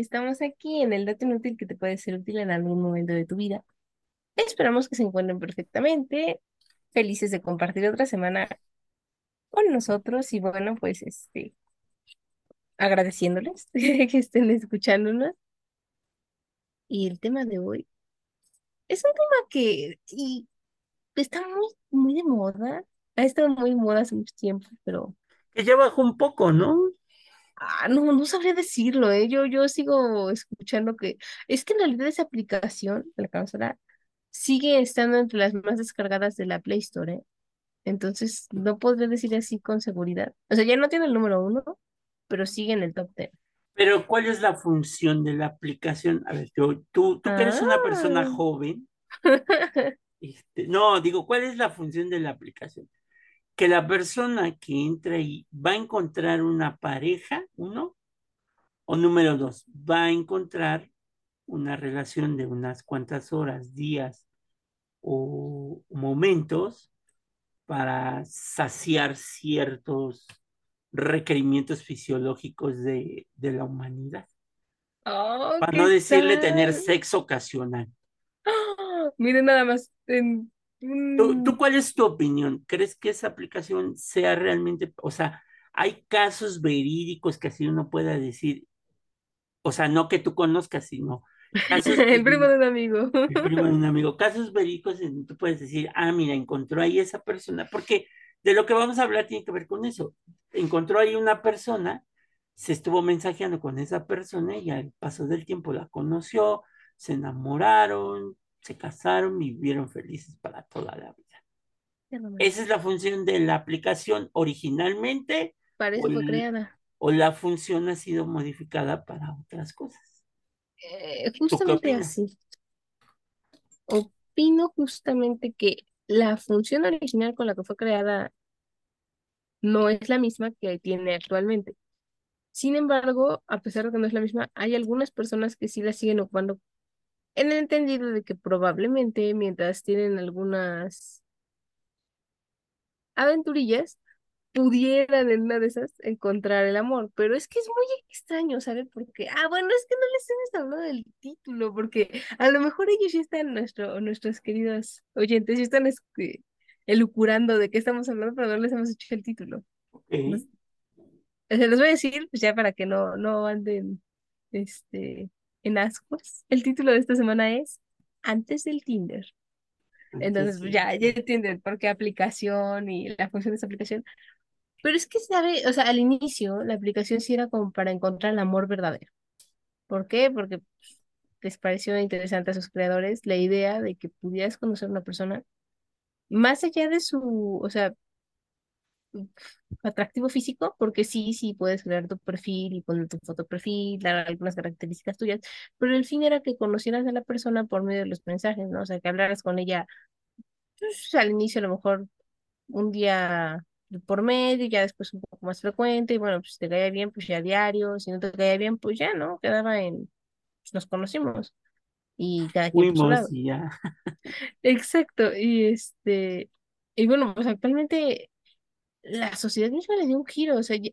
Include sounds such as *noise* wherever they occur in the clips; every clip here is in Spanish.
estamos aquí en el dato inútil que te puede ser útil en algún momento de tu vida. Esperamos que se encuentren perfectamente, felices de compartir otra semana con nosotros y bueno, pues este, agradeciéndoles *laughs* que estén escuchándonos. Y el tema de hoy es un tema que está muy, muy de moda. Ha estado muy moda hace mucho tiempo, pero Que ya bajó un poco, ¿no? Ah, no, no sabría decirlo, ¿eh? Yo, yo sigo escuchando que es que en realidad esa aplicación la consola sigue estando entre las más descargadas de la Play Store, ¿eh? Entonces no podría decir así con seguridad. O sea, ya no tiene el número uno, pero sigue en el top ten. Pero ¿cuál es la función de la aplicación? A ver, yo, tú, tú que eres una persona Ah. joven, *laughs* este, no, digo, ¿cuál es la función de la aplicación? Que la persona que entra ahí va a encontrar una pareja, uno, o número dos, va a encontrar una relación de unas cuantas horas, días o momentos para saciar ciertos requerimientos fisiológicos de, de la humanidad. Oh, Para no ¿qué decirle tener sexo ocasional. *gasps* Miren nada más, en ¿Tú, tú cuál es tu opinión? ¿Crees que esa aplicación sea realmente, o sea, hay casos verídicos que así uno pueda decir, o sea, no que tú conozcas, sino casos *laughs* el primo de un amigo. el primo de un amigo, casos verídicos en donde tú puedes decir, ah, mira, encontró ahí esa persona, porque de lo que vamos a hablar tiene que ver con eso. Encontró ahí una persona, se estuvo mensajeando con esa persona y al paso del tiempo la conoció, se enamoraron, se casaron y vivieron felices para toda la vida. Esa es la función de la aplicación originalmente Para eso fue creada. o la función ha sido modificada para otras cosas. Eh, ¿Tú qué justamente así. Opino justamente que la función original con la que fue creada no es la misma que tiene actualmente. Sin embargo, a pesar de que no es la misma, hay algunas personas que sí la siguen ocupando en el entendido de que probablemente mientras tienen algunas aventurillas, pudieran en una de esas encontrar el amor. Pero es que es muy extraño, ¿sabes? Porque, ah, bueno, es que no les hemos hablado del título, porque a lo mejor ellos ya están, nuestro, nuestros queridos oyentes, ya están este, elucurando de qué estamos hablando, pero no les hemos hecho el título. Se los voy a decir, pues ya para que no, no anden este, en ascuas. El título de esta semana es Antes del Tinder. Entonces, pues, ya, ya entienden por qué aplicación y la función de esa aplicación. Pero es que, ¿sabe? O sea, al inicio la aplicación sí era como para encontrar el amor verdadero. ¿Por qué? Porque pues, les pareció interesante a sus creadores la idea de que pudieras conocer a una persona más allá de su, o sea, atractivo físico, porque sí, sí puedes crear tu perfil y poner tu foto perfil, dar algunas características tuyas, pero el fin era que conocieras a la persona por medio de los mensajes, ¿no? O sea, que hablaras con ella, pues, al inicio a lo mejor un día por medio, ya después un poco más frecuente, y bueno, pues si te caía bien, pues ya diario, si no te caía bien, pues ya, ¿no? Quedaba en, pues nos conocimos y cada quien por su Fuimos lado. ya. *laughs* Exacto, y este, y bueno, pues actualmente la sociedad misma le dio un giro, o sea, ya,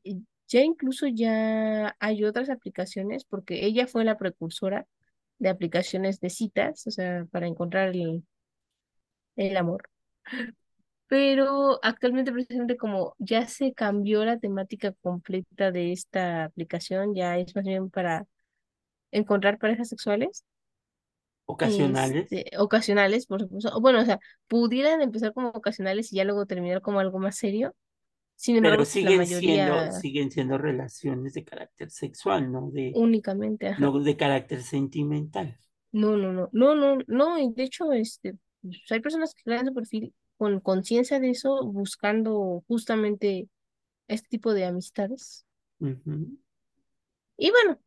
ya incluso ya hay otras aplicaciones, porque ella fue la precursora de aplicaciones de citas, o sea, para encontrar el, el amor. Pero actualmente, precisamente como ya se cambió la temática completa de esta aplicación, ya es más bien para encontrar parejas sexuales, Ocasionales, este, ocasionales, por supuesto. Bueno, o sea, pudieran empezar como ocasionales y ya luego terminar como algo más serio. Sin pero pues la siguen siendo, siguen siendo relaciones de carácter sexual, no de, únicamente, ajá. no de carácter sentimental. No, no, no, no, no, no, y de hecho, este, pues, hay personas que crean su perfil con conciencia de eso, buscando justamente este tipo de amistades. Y bueno,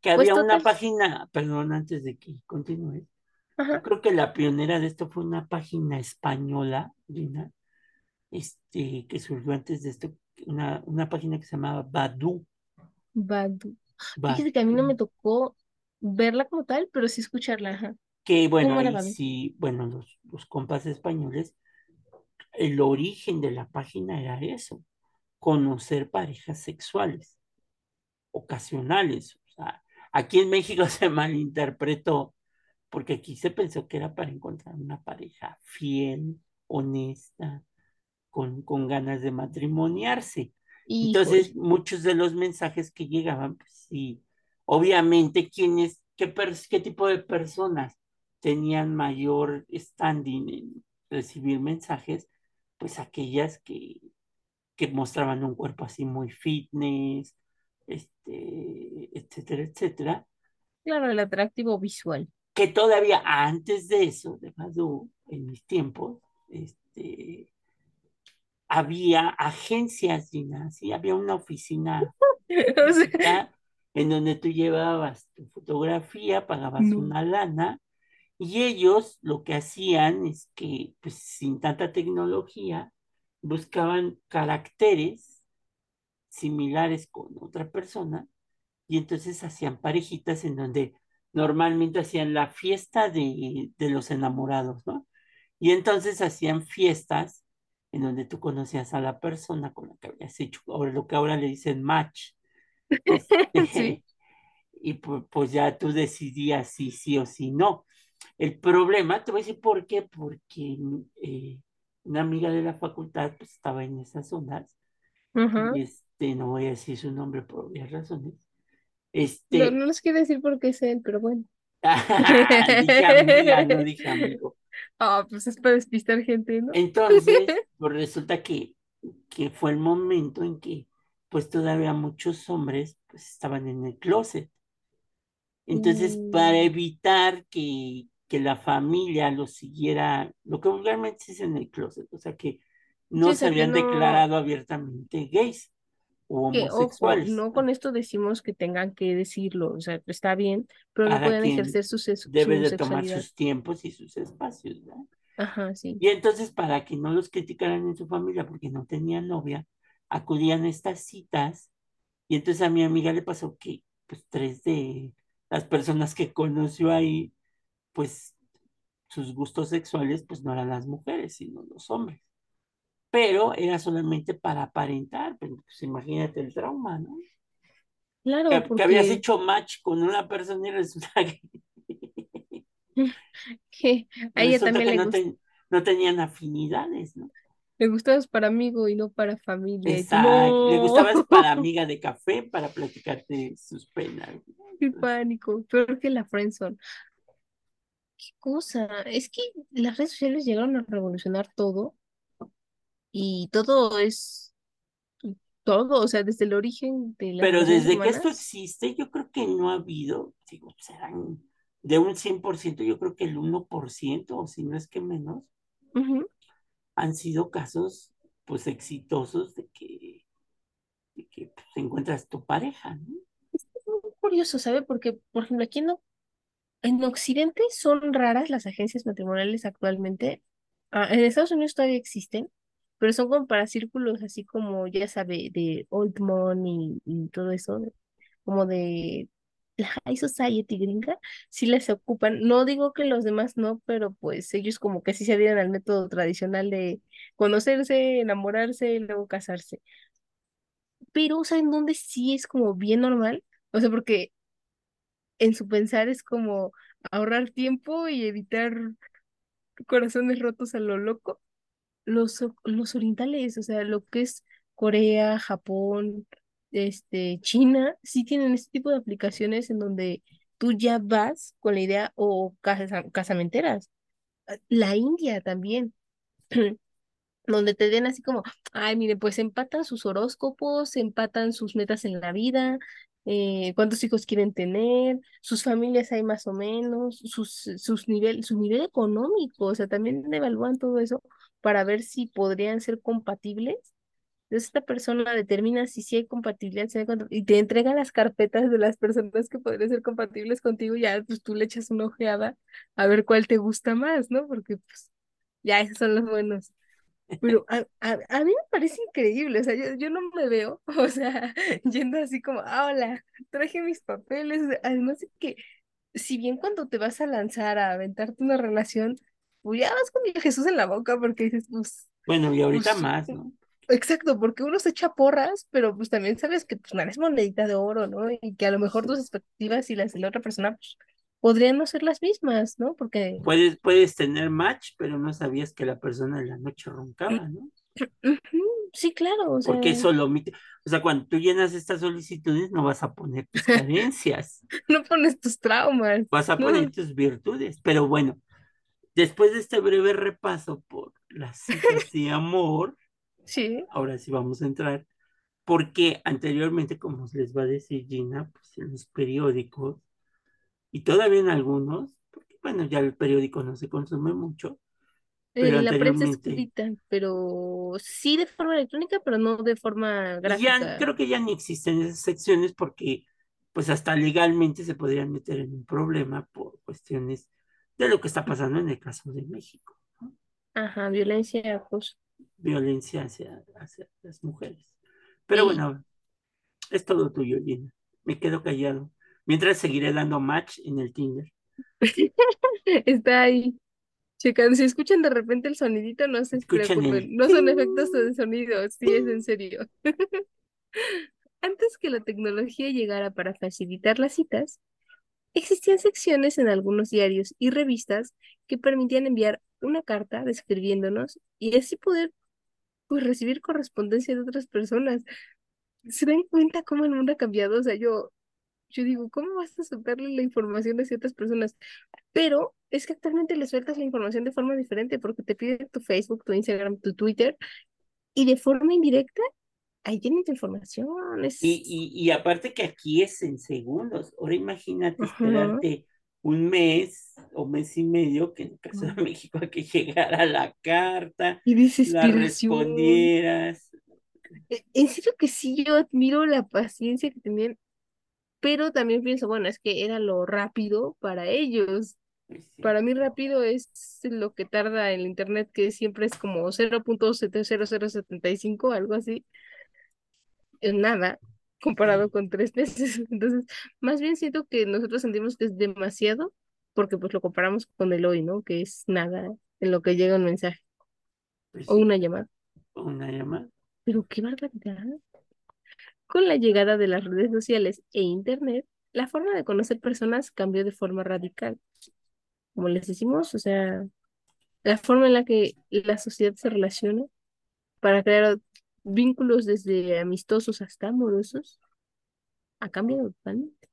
Que pues había una página, perdón, antes de que continúe, yo creo que la pionera de esto fue una página española, Gina, este, que surgió antes de esto, una, una página que se llamaba Badu, Badu. Fíjese que a mí no me tocó verla como tal, pero sí escucharla, ajá. que bueno, ¿Cómo era ahí sí, bueno, los, los compas españoles, el origen de la página era eso, conocer parejas sexuales, ocasionales, o sea, aquí en México *laughs* se malinterpretó porque aquí se pensó que era para encontrar una pareja fiel, honesta, con, con ganas de matrimoniarse. Híjole. Entonces, muchos de los mensajes que llegaban, pues sí, obviamente, ¿quiénes, qué, qué tipo de personas tenían mayor standing en recibir mensajes? Pues aquellas que, que mostraban un cuerpo así muy fitness, este, etcétera, etcétera, Claro, el atractivo visual. que todavía antes de eso, de Badoo, en mis tiempos, este, había agencias, Gina, sí, había una oficina *laughs* en donde tú llevabas tu fotografía, pagabas no. una lana y ellos lo que hacían es que, pues sin tanta tecnología, buscaban caracteres similares con otra persona y entonces hacían parejitas en donde normalmente hacían la fiesta de, de los enamorados, ¿no? Y entonces hacían fiestas en donde tú conocías a la persona con la que habías hecho, ahora lo que ahora le dicen match. *laughs* Sí. Este, y pu- pues ya tú decidías si sí o si no. El problema, te voy a decir por qué, porque eh, una amiga de la facultad pues, estaba en esas ondas y este, no voy a decir su nombre por obvias razones. No, Este, no les quiero decir por qué es él, pero bueno. *laughs* dije amiga, no *laughs* dije amigo. Ah, pues es para despistar gente, ¿no? Entonces, *laughs* pues resulta que, que fue el momento en que pues todavía muchos hombres pues estaban en el closet. Entonces, para Mm, evitar que, que la familia los siguiera, lo que vulgarmente se dice en el closet, o sea, que no se habían no, declarado abiertamente gays que ojo, homosexuales, no ¿no? con esto decimos que tengan que decirlo, o sea, está bien, pero Cada puedan quien ejercer su, sex- debe de tomar sus tiempos y sus espacios, ¿no? Ajá, sí. Y entonces, para que no los criticaran en su familia porque no tenían novia, acudían a estas citas y entonces a mi amiga le pasó que pues tres de las personas que conoció ahí, pues sus gustos sexuales pues no eran las mujeres, sino los hombres. Pero era solamente para aparentar, pero pues imagínate el trauma, ¿no? Claro, Que, que habías porque hecho match con una persona y resulta *laughs* que, *laughs* que a ella resulta también que le no, gusta, ten- no tenían afinidades, ¿no? le gustabas para amigo y no para familia. Exacto. Le gustabas para amiga de café, para platicarte sus penas. *laughs* qué pánico, peor que la friendzone. Qué cosa, es que las redes sociales llegaron a revolucionar todo y todo es todo, o sea, desde el origen de las Pero desde que esto existe, yo creo que no ha habido, digo, serán de un 100%, yo creo que el uno por ciento o si no es que menos, han sido casos pues exitosos de que, de que pues, encuentras tu pareja, ¿no? Muy curioso, ¿sabe? Porque, por ejemplo, aquí en, O- en Occidente son raras las agencias matrimoniales actualmente. Ah, en Estados Unidos todavía existen, pero son como para círculos así como, ya sabe, de old money y todo eso, como de *laughs* la high society gringa, sí les ocupan. No digo que los demás no, pero pues ellos como que sí se adhieren al método tradicional de conocerse, enamorarse y luego casarse. Pero, ¿saben dónde sí es como bien normal? O sea, porque en su pensar es como ahorrar tiempo y evitar corazones rotos a lo loco. Los, los orientales, o sea, lo que es Corea, Japón, este, China, sí tienen este tipo de aplicaciones en donde tú ya vas con la idea o casa- casamenteras. La India también. *clears throat* donde te den así como, ay, mire, pues empatan sus horóscopos, empatan sus metas en la vida, eh, cuántos hijos quieren tener, sus familias hay más o menos, sus, sus nivel, su nivel económico, o sea, también evalúan todo eso para ver si podrían ser compatibles. Entonces, esta persona determina si sí hay compatibilidad, y te entrega las carpetas de las personas que podrían ser compatibles contigo, ya pues tú le echas una ojeada a ver cuál te gusta más, ¿no? Porque pues ya esos son los buenos. Pero a, a, a mí me parece increíble, o sea, yo, yo no me veo, *laughs* o sea, yendo así como, ah, hola, traje mis papeles, además de que, si bien cuando te vas a lanzar a aventarte una relación, pues ya vas con el Jesús en la boca porque dices, pues, Bueno, y ahorita pues, más, ¿no? Exacto, porque uno se echa porras, pero pues también sabes que pues no eres monedita de oro, ¿no? Y que a lo mejor tus expectativas y las de la otra persona pues, podrían no ser las mismas, ¿no? Porque Puedes, puedes tener match, pero no sabías que la persona en la noche roncaba, ¿no? Sí, claro, o sea, Porque eso lo omite. O sea, cuando tú llenas estas solicitudes, no vas a poner tus *laughs* carencias, no pones tus traumas, vas a ¿no? poner tus virtudes. Pero bueno, después de este breve repaso por las citas de amor, *laughs* Sí, ahora sí vamos a entrar, porque anteriormente, como les va a decir Gina, pues en los periódicos, y todavía en algunos, porque bueno, ya el periódico no se consume mucho, pero eh, la prensa escrita, pero sí de forma electrónica, pero no de forma y ya gráfica. creo que ya ni existen esas secciones porque pues hasta legalmente se podrían meter en un problema por cuestiones de lo que está pasando en el caso de México, ¿no? Ajá, violencia, pues, Violencia hacia, hacia las mujeres. Pero bueno, es todo tuyo, Gina. Me quedo callado. Mientras seguiré dando match en el Tinder. *laughs* está ahí. Checando, si escuchan de repente el sonidito, no se Escuchen el preocupen, no son efectos de sonido, sí es en serio. *laughs* Antes que la tecnología llegara para facilitar las citas, existían secciones en algunos diarios y revistas que permitían enviar una carta describiéndonos y así poder pues, recibir correspondencia de otras personas. ¿Se dan cuenta cómo el mundo ha cambiado? O sea, yo, yo digo, ¿cómo vas a soltarle la información a ciertas personas? Pero es que actualmente le sueltas la información de forma diferente porque te piden tu Facebook, tu Instagram, tu Twitter y de forma indirecta ahí tienen tu información. Y, Es... y, y aparte que aquí es en segundos. Ahora imagínate esperarte un mes o mes y medio, que en el caso de México, a que *laughs* llegara la carta, Y la respondieras. E- En serio que sí, yo admiro la paciencia que tenían, pero también pienso, bueno, es que era lo rápido para ellos. Sí, Para mí rápido es lo que tarda el internet, que siempre es como cero punto cero cero setenta y cinco algo así, nada comparado con tres meses. *laughs* Entonces, más bien siento que nosotros sentimos que es demasiado, porque pues lo comparamos con el hoy, ¿no? Que es nada en lo que llega un mensaje pues o una llamada. una llamada. Pero qué barbaridad. Con la llegada de las redes sociales e internet, la forma de conocer personas cambió de forma radical. Como les decimos, o sea, la forma en la que la sociedad se relaciona para crear vínculos desde amistosos hasta amorosos ha cambiado totalmente.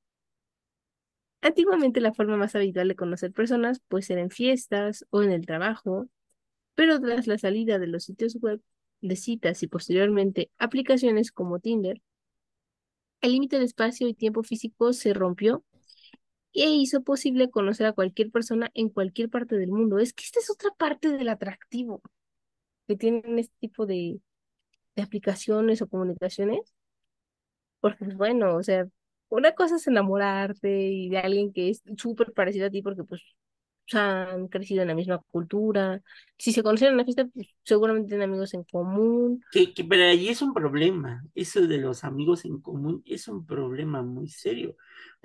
Antiguamente la forma más habitual de conocer personas puede ser en fiestas o en el trabajo, pero tras la salida de los sitios web de citas y posteriormente aplicaciones como Tinder, el límite de espacio y tiempo físico se rompió e hizo posible conocer a cualquier persona en cualquier parte del mundo. Es que esta es otra parte del atractivo que tienen este tipo de, de aplicaciones o comunicaciones, porque pues, bueno, o sea, una cosa es enamorarte y de alguien que es súper parecido a ti porque pues o sea, han crecido en la misma cultura. Si se conocen en una fiesta, pues seguramente tienen amigos en común. Que, que, pero ahí es un problema. Eso de los amigos en común es un problema muy serio.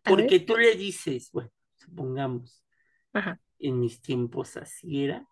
Porque tú le dices, bueno, supongamos, ajá, en mis tiempos así era.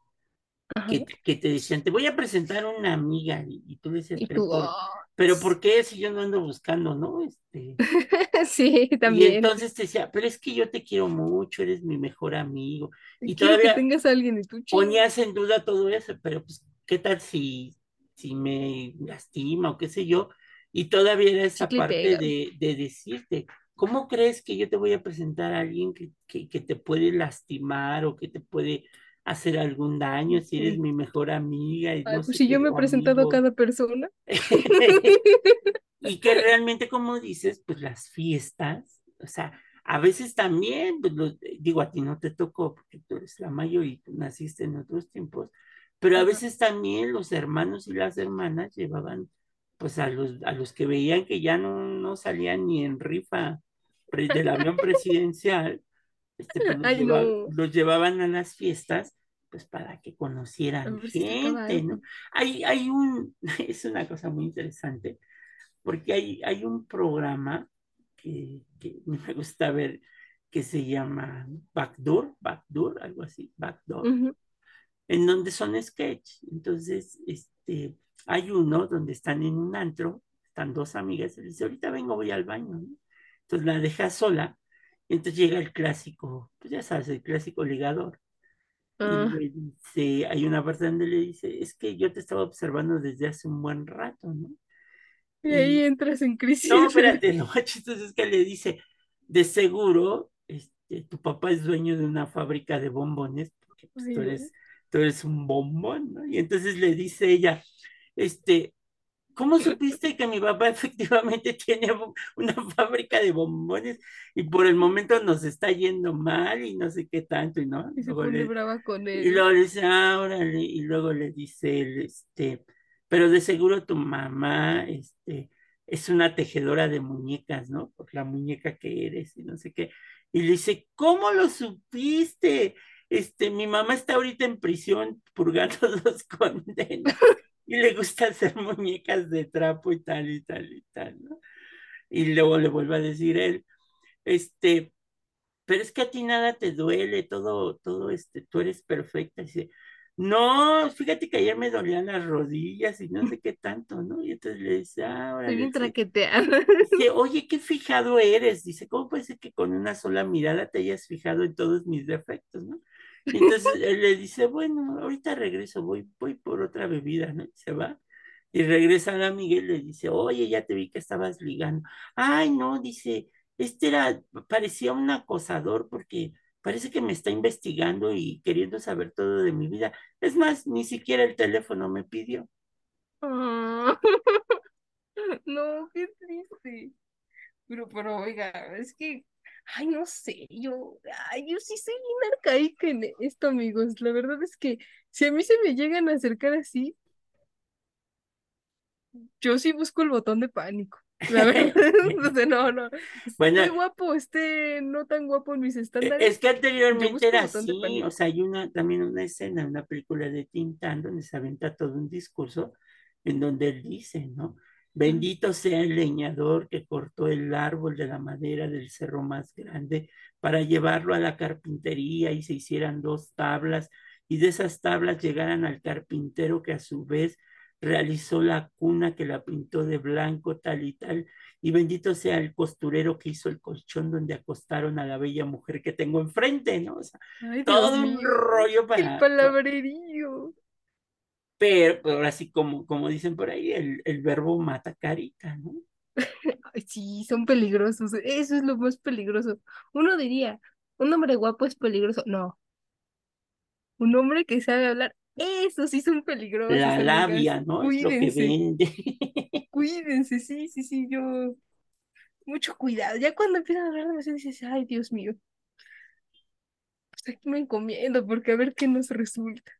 Que, te- que te decían, te voy a presentar una amiga, y, y tú decías, Y pero por, "Oh". pero ¿por qué si yo no ando buscando, no? Este, *laughs* Sí, y también. entonces te decía, pero es que yo te quiero mucho, eres mi mejor amigo, y que todavía tengas a alguien y ponías en duda todo eso, pero pues, ¿qué tal si, si me lastima o qué sé yo? Y todavía era esa chicle y parte de, de decirte, ¿cómo crees que yo te voy a presentar a alguien que, que, que te puede lastimar o que te puede hacer algún daño si eres mi mejor amiga y Ay, no pues si yo me he presentado a cada persona. *laughs* Y que *laughs* realmente, como dices, pues las fiestas, o sea, a veces también, pues lo- digo, a ti no te tocó porque tú eres la mayor y tú naciste en otros tiempos, pero a veces también los hermanos y las hermanas llevaban, pues a los, a los que veían que ya no, no salían ni en rifa del avión *laughs* presidencial, este, pues los Ay, lleva- no. los llevaban a las fiestas, pues para que conocieran gente, algo. ¿no? Hay, hay un, *laughs* es una cosa muy interesante porque hay, hay un programa que, que *laughs* me gusta ver que se llama Backdoor, Backdoor, algo así, Backdoor, Ujú. en donde son sketch. Entonces, este, hay uno donde están en un antro, están dos amigas, y dice, ahorita vengo, voy al baño, ¿no? Entonces la deja sola, entonces llega el clásico, pues ya sabes, el clásico ligador. Y Ah, le dice, hay una parte donde le dice, es que yo te estaba observando desde hace un buen rato, ¿no? y ahí Y entras en no, crisis. *laughs* espérate, lo más chistoso es que le dice, de seguro, este, tu papá es dueño de una fábrica de bombones, porque pues tú no. eres, tú eres un bombón, ¿no? Y entonces le dice ella, este, ¿cómo supiste que mi papá *laughs* efectivamente tiene una fábrica de bombones y por el momento nos está yendo mal y no sé qué tanto, y no? Y se pone le, brava con y él. luego le dice, ah, órale, y luego le dice él, este, pero de seguro tu mamá, este, es una tejedora de muñecas, ¿no? Por la muñeca que eres y no sé qué. Y le dice, ¿cómo lo supiste? Este, mi mamá está ahorita en prisión purgando *laughs* dos condenas y le gusta hacer *laughs* muñecas de trapo y tal y tal y tal, ¿no? Y luego le vuelve a decir él, este, pero es que a ti nada te duele, todo, todo, este, tú eres perfecta. Y dice, no, fíjate que ayer me dolían las rodillas y no sé qué tanto, ¿no? Y entonces le dice, ah, Estoy bien traqueteada. dice, *laughs* oye, qué fijado eres. Dice, ¿cómo puede ser que con una sola mirada te hayas fijado en todos mis defectos, ¿no? Entonces él le dice, bueno, ahorita regreso, voy, voy por otra bebida, ¿no? Y se va. Y regresa a amiga y le dice, oye, ya te vi que estabas ligando. Ay, no, dice, este era, parecía un acosador porque parece que me está investigando y queriendo saber todo de mi vida. Es más, ni siquiera el teléfono me pidió. Ah, *laughs* No, qué triste. Pero, pero, oiga, es que, ay, no sé, yo, ay, yo sí soy bien arcaica en esto, amigos. La verdad es que si a mí se me llegan a acercar así, yo sí busco el botón de pánico. La *laughs* verdad, *laughs* no, no, Bueno, esté guapo, esté no tan guapo en mis E- estándares, Es que anteriormente era así, o sea, hay una, también una escena, una película de Tintán donde se aventa todo un discurso en donde él dice, ¿no? Bendito sea el leñador que cortó el árbol de la madera del cerro más grande para llevarlo a la carpintería y se hicieran dos tablas y de esas tablas llegaran al carpintero que a su vez realizó la cuna que la pintó de blanco tal y tal y bendito sea el costurero que hizo el colchón donde acostaron a la bella mujer que tengo enfrente, ¿no? O sea, Ay, Dios todo un mío, rollo el para, para- palabrerío. Pero, pero ahora sí, como, como dicen por ahí, el, el verbo mata carita, ¿no? *laughs* Sí, son peligrosos, eso es lo más peligroso. Uno diría, un hombre guapo es peligroso. No, Un hombre que sabe hablar, esos sí son peligrosos, La amigas. labia, ¿no? Es lo que Cuídense, vende. *laughs* cuídense, sí, sí, sí, yo. Mucho cuidado. Ya cuando empiezan a hablar demasiado dices, ay, Dios mío, pues aquí me encomiendo porque a ver qué nos resulta.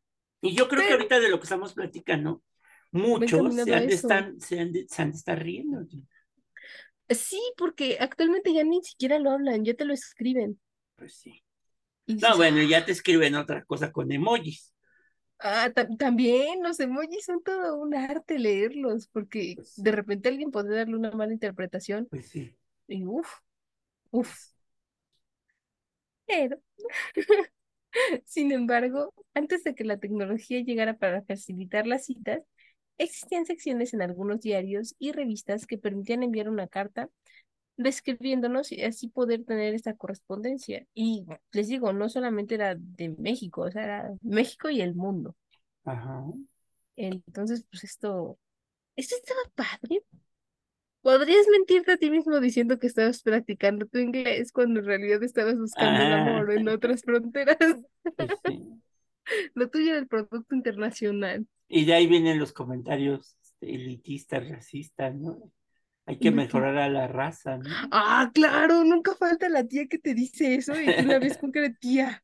Y yo creo que ahorita de lo que estamos platicando, muchos se han de estar, se han de, se han de estar riendo. Sí, porque actualmente ya ni siquiera lo hablan, ya te lo escriben. Pues sí. Y No, bueno, ya ah, te escriben otra cosa con emojis. ah, ta- también los emojis son todo un arte leerlos, porque Pues de repente alguien puede darle una mala interpretación pues sí. y uff, uff. Pero *laughs* *laughs* Sin embargo, antes de que la tecnología llegara para facilitar las citas, existían secciones en algunos diarios y revistas que permitían enviar una carta describiéndonos y así poder tener esta correspondencia. Y les digo, no solamente era de México, o sea, era México y el mundo. ajá. Entonces, pues esto, esto estaba padre. Podrías mentirte a ti mismo diciendo que estabas practicando tu inglés cuando en realidad estabas buscando el Ah, amor en otras fronteras. pues *laughs* sí. Lo tuyo era el producto internacional. Y de ahí vienen los comentarios este, elitistas, racistas, ¿no? Hay que mejorar a la raza, ¿no? Ah, claro, nunca falta la tía que te dice eso y tú la ves con de tía,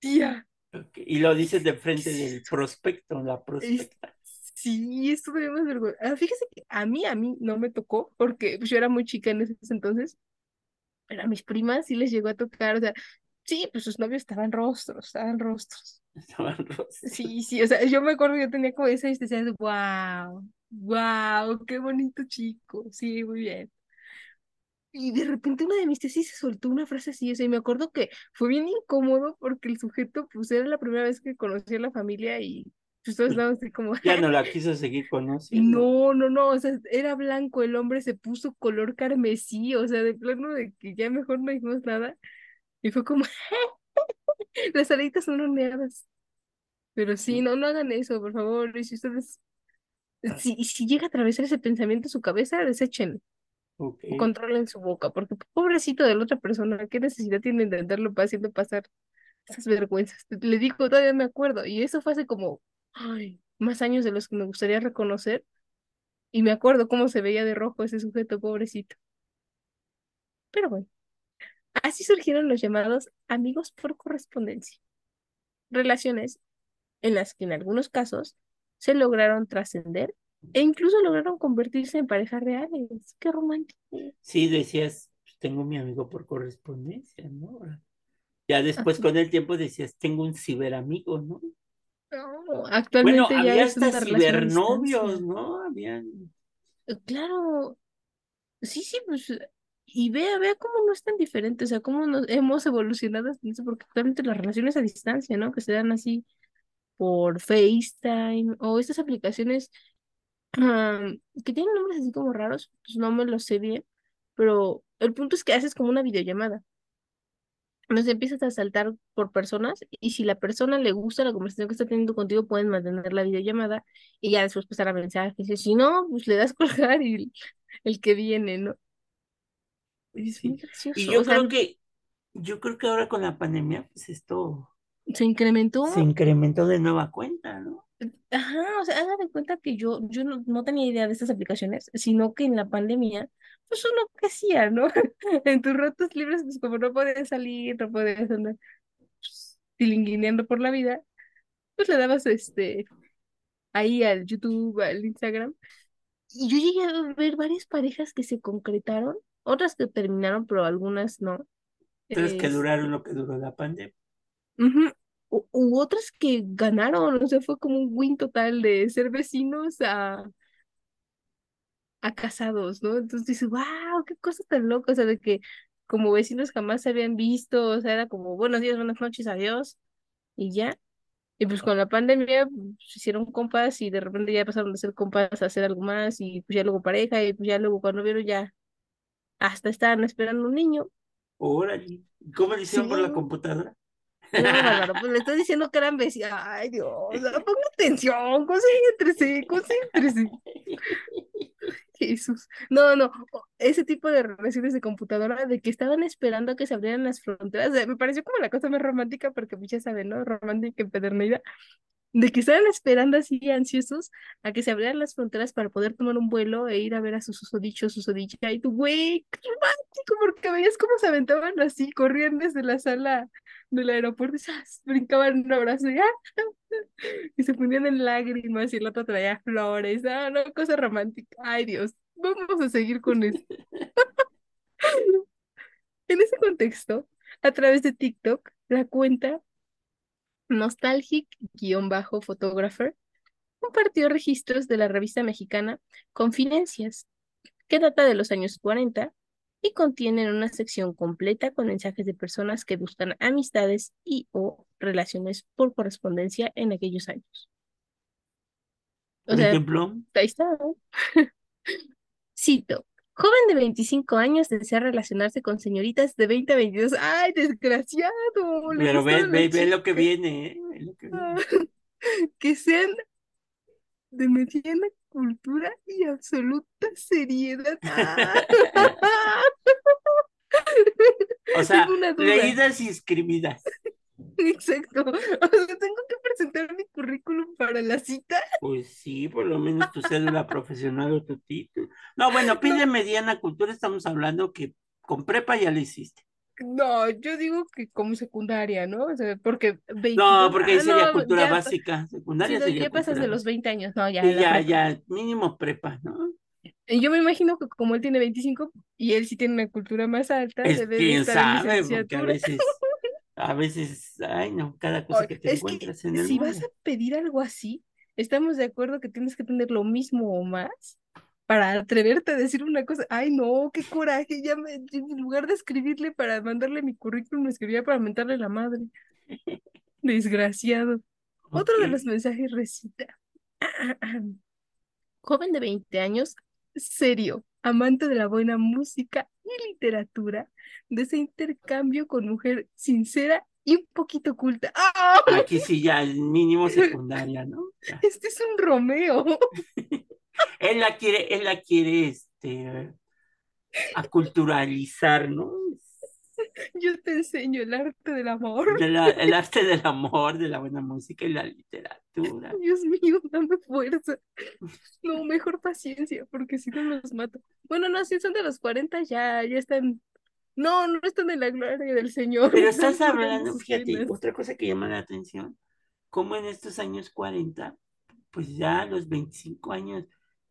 tía. *laughs* Y lo dices de ¿qué frente del prospecto, la prospecta. Sí, esto me más vergüenza. Ah, fíjese que a mí, a mí no me tocó porque pues, yo era muy chica en ese entonces, pero a mis primas sí les llegó a tocar, o sea, sí, pues sus novios estaban rostros, estaban rostros. *laughs* Estaban rostros. Sí, sí, o sea, yo me acuerdo que yo tenía como esa y decía, wow, wow, qué bonito chico, sí, muy bien. Y de repente una de mis tesis se soltó una frase así, o sea, y me acuerdo que fue bien incómodo porque el sujeto, pues era la primera vez que conocía a la familia y pues todos estábamos así como, Ya no la quiso seguir conociendo. no, no, no, o sea, era blanco, el hombre se puso color carmesí, o sea, de plano de que ya mejor no dijimos nada. Y fue como, *laughs* las alitas son horneadas. Pero sí, no, no hagan eso, por favor. Y si ustedes, si, si llega a atravesar ese pensamiento en su cabeza, desechen Ok. o controlen su boca, porque pobrecito de la otra persona, ¿qué necesidad tiene de pa- haciendo pasar esas vergüenzas? Le digo, todavía me acuerdo, y eso fue hace como, ay, más años de los que me gustaría reconocer, y me acuerdo cómo se veía de rojo ese sujeto, pobrecito. Pero bueno, así surgieron los llamados amigos por correspondencia, relaciones en las que en algunos casos se lograron trascender e incluso lograron convertirse en parejas reales. Qué romántico. Sí, decías, pues, tengo mi amigo por correspondencia, ¿no? Ya después Así. con el tiempo decías, tengo un ciberamigo, ¿no? No, Bueno, actualmente ya había una hasta cibernovios. ¿no? Habían, Eh, Claro, sí, sí, pues, y vea, vea cómo no es tan diferente, o sea, cómo nos hemos evolucionado hasta eso, porque actualmente las relaciones a distancia, ¿no? Que se dan así por FaceTime o estas aplicaciones am, que tienen nombres así como raros, pues no me los sé bien, pero el punto es que haces como una videollamada. Nos empiezas a saltar por personas y si la persona le gusta la conversación que está teniendo contigo, pueden mantener la videollamada y ya después pasar a mensajes. Y si no, pues le das *laughs* colgar y el, el que viene, ¿no? Y es muy sí. Y gracioso. yo O sea, creo que, yo creo que ahora con la pandemia, pues esto se incrementó. se incrementó de nueva cuenta, ¿no? Ajá, o sea, haga de cuenta que yo, yo no, no tenía idea de estas aplicaciones, sino que en la pandemia, pues uno qué hacía, ¿no? *laughs* En tus ratos libres, pues como no podías salir, no podías andar pues, tilinguineando por la vida, pues le dabas este ahí al YouTube, al Instagram. Y yo llegué a ver varias parejas que se concretaron, otras que terminaron, pero algunas no. Entonces que duraron lo que duró la pandemia. ujú, U, u otras que ganaron, o sea, fue como un win total de ser vecinos a, a casados, ¿no? Entonces dices, wow, qué cosa tan loca, o sea, de que como vecinos jamás se habían visto, o sea, era como buenos días, buenas noches, adiós, y ya. Y pues con la pandemia pues, se hicieron compas y de repente ya pasaron de ser compas a hacer algo más y pues ya luego pareja y pues ya luego cuando vieron ya hasta estaban esperando un niño. Órale. ¿Cómo lo hicieron por la computadora? no, *laughs* Bárbaro, pues le estoy diciendo que eran vecinos. Ay, Dios, ponga *laughs* atención, concéntrese, concéntrese. Jesús. No, no, ese tipo de relaciones de computadora de que estaban esperando a que se abrieran las fronteras, sea, me pareció como la cosa más romántica porque pues ya saben, ¿no? Romántica empedernida. De que estaban esperando así ansiosos a que se abrieran las fronteras para poder tomar un vuelo e ir a ver a su susodicho, susodicha. Y tú, güey, qué romántico, porque veías cómo se aventaban así, corrían desde la sala del aeropuerto y ¡zas! *laughs* brincaban un abrazo y, ¡ah! *laughs* y se ponían en lágrimas y el otro traía flores. Ah, no, cosa romántica. Ay, Dios, vamos a seguir con eso. *laughs* En ese contexto, a través de TikTok, la cuenta Nostalgic-Photographer compartió registros de la revista mexicana Confidencias, que data de los años 40 y contienen una sección completa con mensajes de personas que buscan amistades y o relaciones por correspondencia en aquellos años. O Por sea, ejemplo, ahí. *laughs* Cito. Joven de 25 años desea relacionarse con señoritas de 20 a 22. ¡Ay, desgraciado! Pero ve, ve, lo que viene, ¿eh? Lo que viene. *laughs* que sean de mediana cultura y absoluta seriedad. *laughs* Ah. *laughs* O sea, leídas y escribidas. *laughs* Exacto. O sea, tengo que presentar mi currículum para la cita. Pues sí, por lo menos tu cédula profesional o tu título. No, *laughs* bueno, pide mediana cultura, estamos hablando que con prepa ya lo hiciste. No, yo digo que como secundaria, ¿no? O sea, porque No, 22, porque ahí ah, sería no, cultura ya, básica, si secundaria no, sería ya pasas cultura de los básica. 20 años, no, ya, Sí, ya, ya, mínimo prepa, ¿no? Yo me imagino que como él tiene 25 y él sí tiene una cultura más alta, Es debe de quién estar sabe, porque a veces, a veces, ay no, cada cosa que te es que encuentras en el si vas a pedir algo así, estamos de acuerdo que tienes que tener lo mismo o más para atreverte a decir una cosa. Ay, no, qué coraje. Ya me, en lugar de escribirle para mandarle mi currículum, me escribía para mentarle la madre. *laughs* Desgraciado. Otro de los mensajes recita. Joven de 20 años, serio, amante de la buena música y literatura, de ese intercambio con mujer sincera y un poquito culta. ¡Ah! Aquí sí ya es mínimo secundaria, ¿no? Ya. Este es un Romeo. *laughs* Él la quiere, él la quiere, este, aculturalizar, ¿no? Yo te enseño el arte del amor. De la- el *laughs* arte del amor, de la buena música y la literatura. Dios mío, dame fuerza. No, mejor paciencia, porque si no los mato. Bueno, no, si son de los 40 ya, ya están. No, no están en la gloria del Señor. Pero *laughs* estás hablando, fíjate, otra cosa que llama la atención, como en estos años 40, pues ya a los 25 años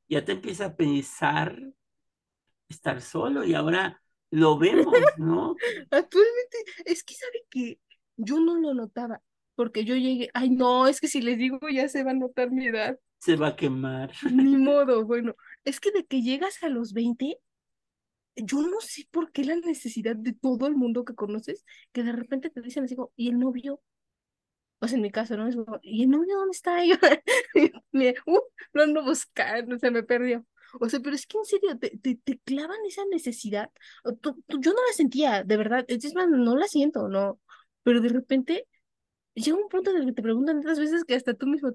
ya te empieza a pensar estar solo y ahora lo vemos, *laughs* ¿no? Actualmente, es que sabe que yo no lo notaba, porque yo llegué, ay no, es que si les digo ya se va a notar mi edad, Se va a quemar. ni *laughs* modo, bueno, es que de que llegas a los 20, yo no sé por qué la necesidad de todo el mundo que conoces, que de repente te dicen así como, ¿y el novio? O sea, en mi caso, ¿no? Es como, ¿y el novio dónde está? *laughs* Y yo, me- uh, lo ando buscando, se me perdió. O sea, pero es que en serio, te, te, te clavan esa necesidad. Tú- tú- yo no la sentía, de verdad. Es más, no la siento, no. Pero de repente llega un punto en el que te preguntan tantas veces que hasta tú mismo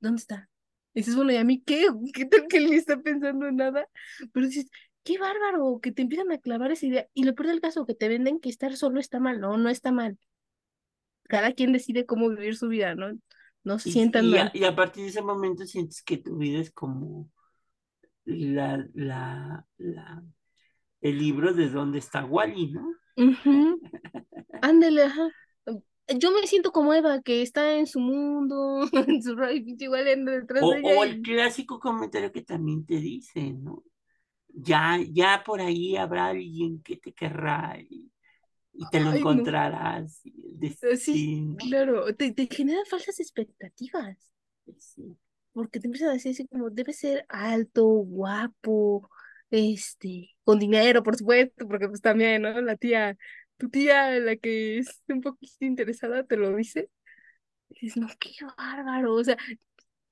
¿dónde está? Y dices, bueno, ¿y a mí qué? *laughs* ¿Qué tal que él ni está pensando en nada? Pero dices, qué bárbaro, que te empiezan a clavar esa idea. Y lo peor del caso, que te venden que estar solo está mal. No, no está mal. Cada quien decide cómo vivir su vida, ¿no? No se Y, sientan y a, mal. y a partir de ese momento sientes que tu vida es como la, la, la, el libro de dónde está Wally, ¿no? Ujú. Ándale, ajá. Yo me siento como Eva, que está en su mundo, *laughs* en su igual anda detrás O, de ella o el clásico comentario que también te dicen, ¿no? Ya, ya por ahí habrá alguien que te querrá y, y te lo Ay, encontrarás, Eh, Sí, claro, te, te generan falsas expectativas, Sí. Porque te empiezan a decir así como, debe ser alto, guapo, este, con dinero, por supuesto, porque pues también, ¿no? La tía, tu tía, la que es un poquito interesada, te lo dice. Y dices, no, qué bárbaro, o sea,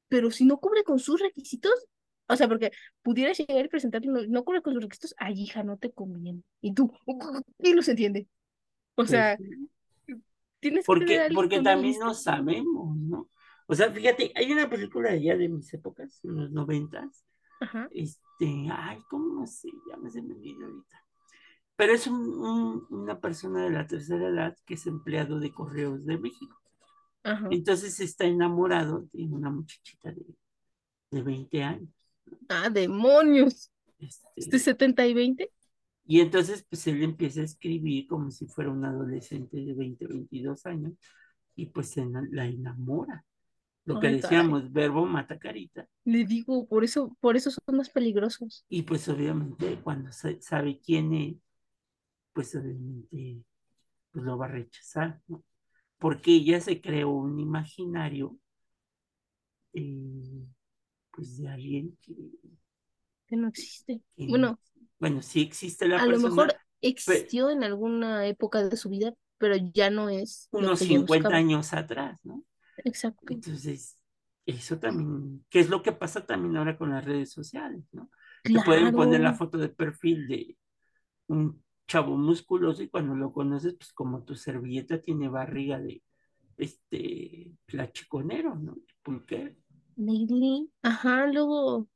pero si no cubre con sus requisitos, o sea, porque pudieras llegar y presentarlo, no, no cubre con sus requisitos, ay, hija, no te conviene. Y tú, *laughs* ¿quién los entiende? O Pues sea, sí. tienes que Porque, alguien porque también no sabemos, ¿no? O sea, fíjate, hay una película de ya de mis épocas, en los noventas, Ajá, este, ay, ¿cómo se llama? Se me olvidó ahorita. Pero es un- un- una persona de la tercera edad que es empleado de Correos de México. ajá. Entonces está enamorado de una muchachita de, de 20 años. Ah, demonios. Este, ¿Este 70 y 20? y entonces, pues él empieza a escribir como si fuera un adolescente de 20, 22 años y pues la enamora. Lo que decíamos, verbo mata carita. Le digo, por eso, por eso son más peligrosos. Y pues obviamente cuando sa- sabe quién es, pues obviamente pues lo va a rechazar, ¿no? Porque ella se creó un imaginario eh, pues de alguien que, Que no existe. que- Bueno, bueno, sí existe la a lo persona, mejor existió en alguna época de su vida, pero ya no es lo unos que ella 50 buscaba. años atrás, ¿no? Exacto. Entonces, eso también, ¿qué es lo que pasa también ahora con las redes sociales, ¿no? Te pueden poner la Claro. foto de perfil de un chavo musculoso y cuando lo conoces, pues como tu servilleta tiene barriga de este plachiconero, ¿no? Pulquero. Lately. Ajá, luego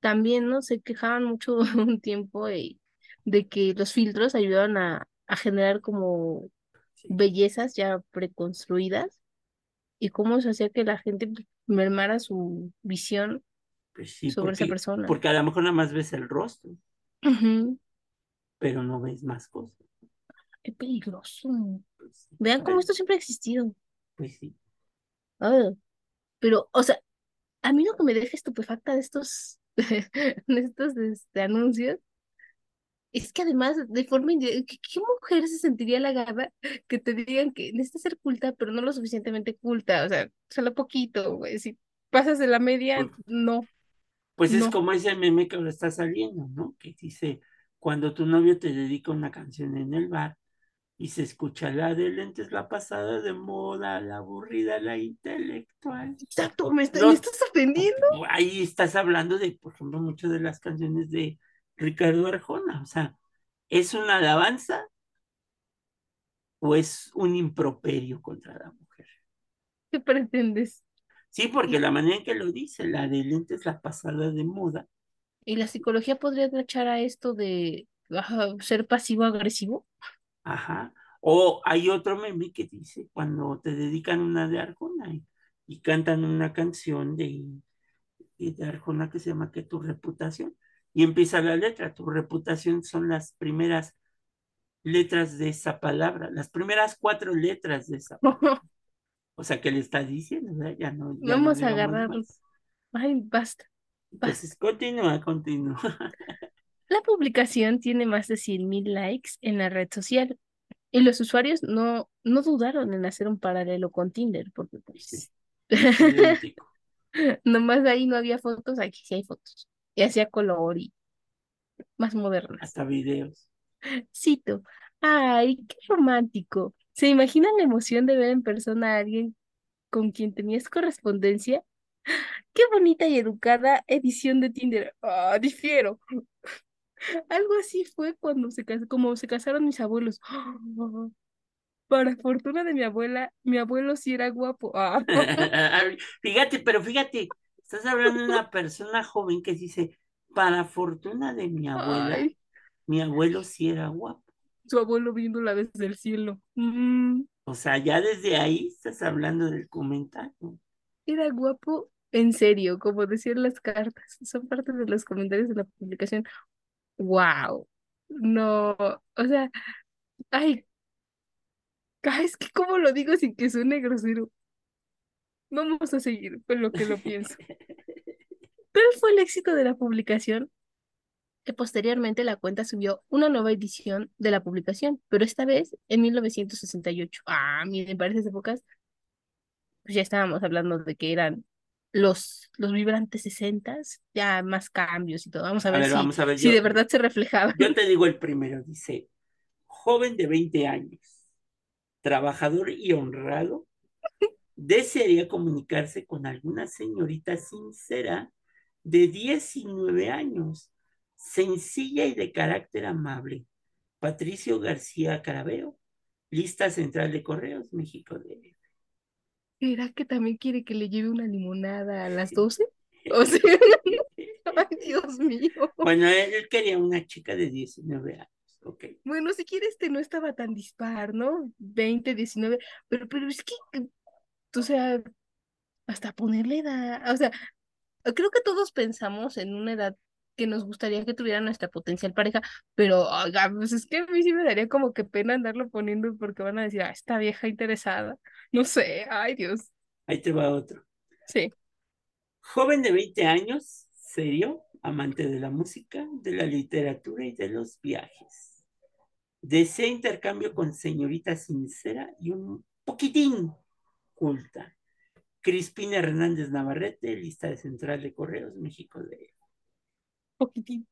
también, ¿no? Se quejaban mucho *laughs* un tiempo de, de que los filtros ayudaban a, a generar como Sí, bellezas ya preconstruidas y cómo se hacía que la gente mermara su visión pues sí, sobre esa persona. porque a lo mejor nada más ves el rostro, pero no ves más cosas. Qué peligroso. Pues sí, Vean cómo esto siempre ha existido. pues sí. Pero, o sea, a mí lo que me deja estupefacta de estos, *laughs* de estos este, anuncios es que además, de forma ¿qué, qué mujer se sentiría halagada que te digan que necesitas ser culta, pero no lo suficientemente culta? O sea, solo poquito, güey. Si pasas de la media, Por- no, Pues es como ese meme que ahora está saliendo, ¿no? Que dice, cuando tu novio te dedica una canción en el bar Y se escucha la de lentes, la pasada de moda, la aburrida, la intelectual. Exacto, me, está- No. me estás ofendiendo. Ahí estás hablando de, por ejemplo, muchas de las canciones de Ricardo Arjona. O sea, ¿es una alabanza o es un improperio contra la mujer? ¿Qué pretendes? Sí, porque la manera en que lo dice, la de lentes, la pasada de moda. ¿Y la psicología podría tachar a esto de ser pasivo-agresivo? Ajá. O hay otro meme que dice cuando te dedican una de Arjona y, y cantan una canción de, de Arjona que se llama que tu reputación. Y empieza la letra, tu reputación son las primeras letras de esa palabra, las primeras cuatro letras de esa palabra. *laughs* O sea, que le está diciendo, ¿verdad? Ya no, ya no Vamos a agarrar. Ay, basta. Entonces, continúa, continúa. *laughs* La publicación tiene más de 100.000 likes en la red social y los usuarios no, no dudaron en hacer un paralelo con Tinder, porque pues Idéntico. *laughs* nomás ahí no había fotos, aquí sí hay fotos. Y hacía color y más modernas. Hasta videos. Cito, ay, qué romántico. ¿Se imaginan la emoción de ver en persona a alguien con quien tenías correspondencia? *gasps* Qué bonita y educada edición de Tinder. Ah, difiero. *laughs* Algo así fue cuando se como se casaron mis abuelos. *gasps* Para fortuna de mi abuela, mi abuelo sí era guapo. Ah, *laughs* fíjate, pero fíjate, estás hablando de una persona joven que dice, para fortuna de mi abuela, ay, mi abuelo sí era guapo. su abuelo viéndola desde el cielo. Mm, O sea, ya desde ahí estás hablando del comentario. era guapo en serio, como decían las cartas. Son parte de los comentarios de la publicación. Wow. No, o sea, ay, ay, es que cómo lo digo sin que suene grosero. Vamos a seguir con lo que lo pienso. *laughs* Tal fue el éxito de la publicación que posteriormente la cuenta subió una nueva edición de la publicación, pero esta vez en 1968. Ah, miren, para esas épocas, pues ya estábamos hablando de que eran los, los vibrantes sesentas, ya más cambios y todo. Vamos a A ver, ver, si, vamos a ver, si yo- de verdad se reflejaba. Yo te digo el primero, dice, joven de 20 años, trabajador y honrado, desearía comunicarse con alguna señorita sincera de 19 años, sencilla y de carácter amable. Patricio García Caraveo, lista central de correos, México de... ¿Será que también quiere que le lleve una limonada a las 12? *laughs* O sea, *laughs* ay, Dios mío. Bueno, él, quería una chica de 19 años, ok. Bueno, si quieres, este no estaba tan dispar, ¿no? 20, 19, pero, pero es que, o sea, hasta ponerle edad, o sea, creo que todos pensamos en una edad que nos gustaría que tuviera nuestra potencial pareja, pero, oiga, pues es que a mí sí me daría como que pena andarlo poniendo porque van a decir, ah, esta vieja interesada, no sé, ay Dios, Ahí te va otro. sí, Joven de 20 años, serio, amante de la música, de la literatura y de los viajes. Desea intercambio con señorita sincera y un poquitín culta. Crispina Hernández Navarrete, lista de central de correos, México de... poquitín.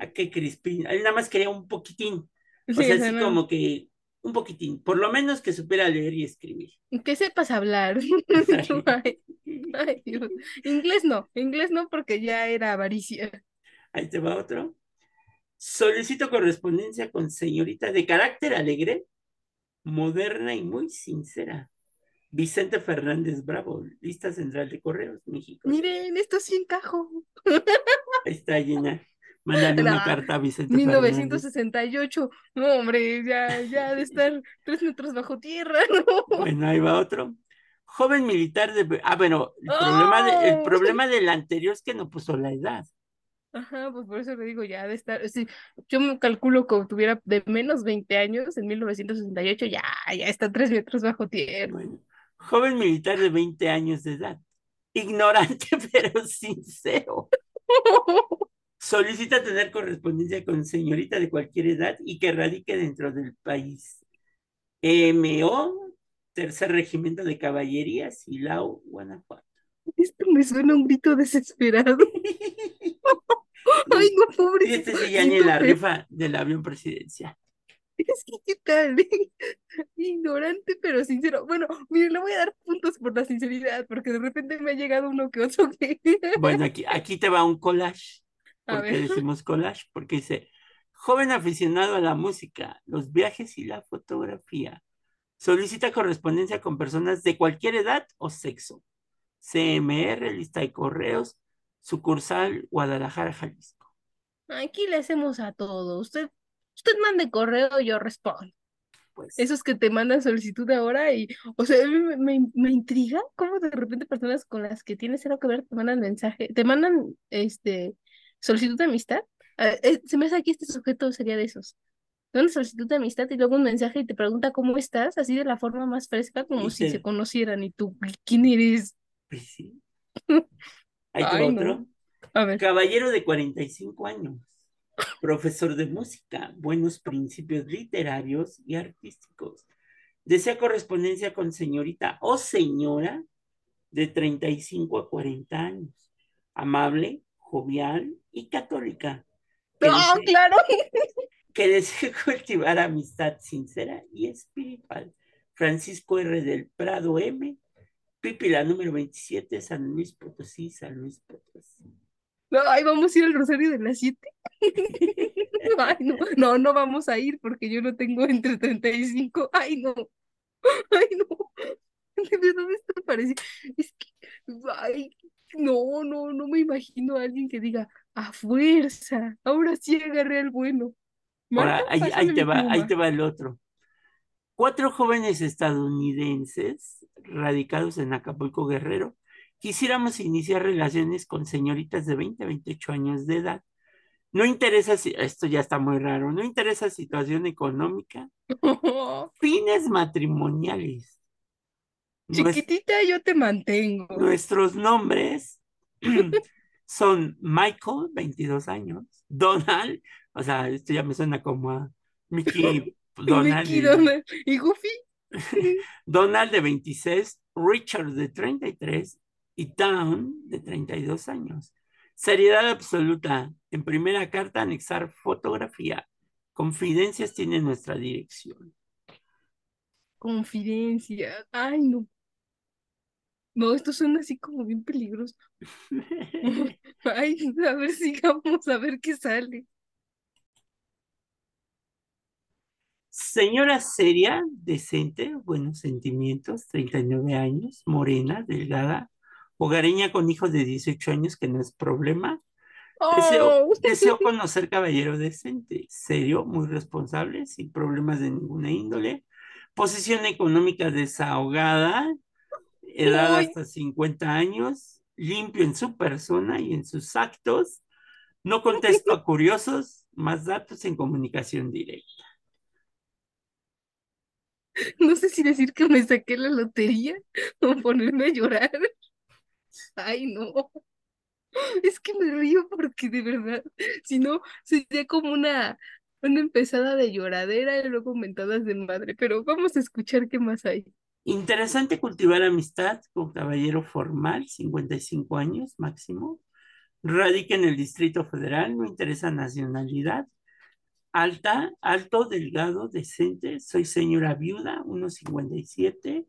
¿A qué Crispina? Él nada más quería un poquitín. O Sí, sea, así no- como que un poquitín. Por lo menos que supiera leer y escribir. Que sepas hablar. *laughs* *laughs* Ay, ay, Dios. Inglés no, inglés no porque ya era avaricia. Ahí te va otro. Solicito correspondencia con señorita de carácter alegre, moderna y muy sincera. Vicente Fernández Bravo, lista central de correos, México. Miren, esto sí encajo. *laughs* Ahí está llena. Mándale una carta a Vicente Fernández. 1968. No, hombre, ya, ya de estar tres metros bajo tierra, *laughs* ¿no? Bueno, ahí va otro. Joven militar de... Ah, bueno, el, problema, de- el ¡Oh! problema del anterior es que no puso la edad. Ajá, pues por eso le digo, ya de estar. sí, yo me calculo que tuviera de menos 20 años en 1968, ya, ya está tres metros bajo tierra. Bueno, joven militar de 20 años de edad. Ignorante *laughs* pero sincero. Solicita tener correspondencia con señorita de cualquier edad y que radique dentro del país. MO, Tercer Regimiento de Caballería, Silao, Guanajuato. Esto me suena a un grito desesperado. *laughs* Ay, no, Y este sí ya ni la rifa del avión presidencial. Es que, ¿qué tal? *laughs* Ignorante, pero sincero. Bueno, mire, le voy a dar puntos por la sinceridad, porque de repente me ha llegado uno que otro que... Bueno, *laughs* aquí, aquí te va un collage. ¿Por qué decimos collage? Porque dice, joven aficionado a la música, los viajes y la fotografía. Solicita correspondencia con personas de cualquier edad o sexo. CMR, lista de correos, sucursal Guadalajara, Jalisco. Aquí le hacemos a todo. Usted, usted mande correo, yo respondo. Pues Esos que te mandan solicitud ahora y, o sea, a mí me, me, me intriga cómo de repente personas con las que tienes cero que ver te mandan mensaje, te mandan este solicitud de amistad. Eh, se me hace aquí este sujeto sería de esos. Mandan solicitud de amistad y luego un mensaje y te pregunta cómo estás, así de la forma más fresca, como Y si se conocieran y tú, ¿quién eres? Pues sí. *laughs* Ahí Ay, otro. no. A ver. Caballero de 45 años, profesor de música, buenos principios literarios y artísticos. Desea correspondencia con señorita o señora de 35 a 40 años. Amable, jovial y católica. Que, ¡No, desea, claro! que desea *laughs* cultivar amistad sincera y espiritual. Francisco R. del Prado M. Pípila número 27, San Luis Potosí, San Luis Potosí. No, ahí vamos a ir al Rosario de las siete. *laughs* Ay, no, no, no vamos a ir porque yo no tengo entre 35. Ay, no. Ay, no. De verdad me está pareciendo. Es que, ay, no, no, no me imagino a alguien que diga, a fuerza, ahora sí agarré al bueno. Marta, Ahora, ahí, ahí te va, ahí te va el otro. Cuatro jóvenes estadounidenses radicados en Acapulco, Guerrero, quisiéramos iniciar relaciones con señoritas de 20 a 28 años de edad. No interesa si, esto ya está muy raro, no interesa situación económica, *laughs* fines matrimoniales. Chiquitita, yo te mantengo. nuestros nombres *clears throat* son Michael, 22 años, Donald, o sea, esto ya me suena como a Mickey *laughs* Donald. Mickey y- Donald y Goofy. *laughs* Donald de 26, Richard de 33 y Town de 32 años. Seriedad absoluta. En primera carta, anexar fotografía. Confidencias tiene nuestra dirección. Confidencia. Ay, no. No, esto suena así como bien peligroso. *laughs* Ay, a ver, sigamos a ver qué sale. Señora seria, decente, buenos sentimientos, 39 años, morena, delgada, hogareña con hijos de 18 años, que no es problema. Deseo, Oh, *laughs* deseo conocer caballero decente, serio, muy responsable, sin problemas de ninguna índole, posición económica desahogada, edad Uy. hasta 50 años, limpio en su persona y en sus actos, no contesto a *laughs* curiosos, más datos en comunicación directa. no sé si decir que me saqué la lotería o ponerme a llorar. Ay, no. Es que me río porque de verdad, si no, sería como una, una empezada de lloradera y luego mentadas de madre. Pero vamos a escuchar qué más hay. Interesante cultivar amistad con caballero formal, 55 años máximo. Radica en el Distrito Federal, no interesa nacionalidad. Alta, alto, delgado, decente. Soy señora viuda, 1,57.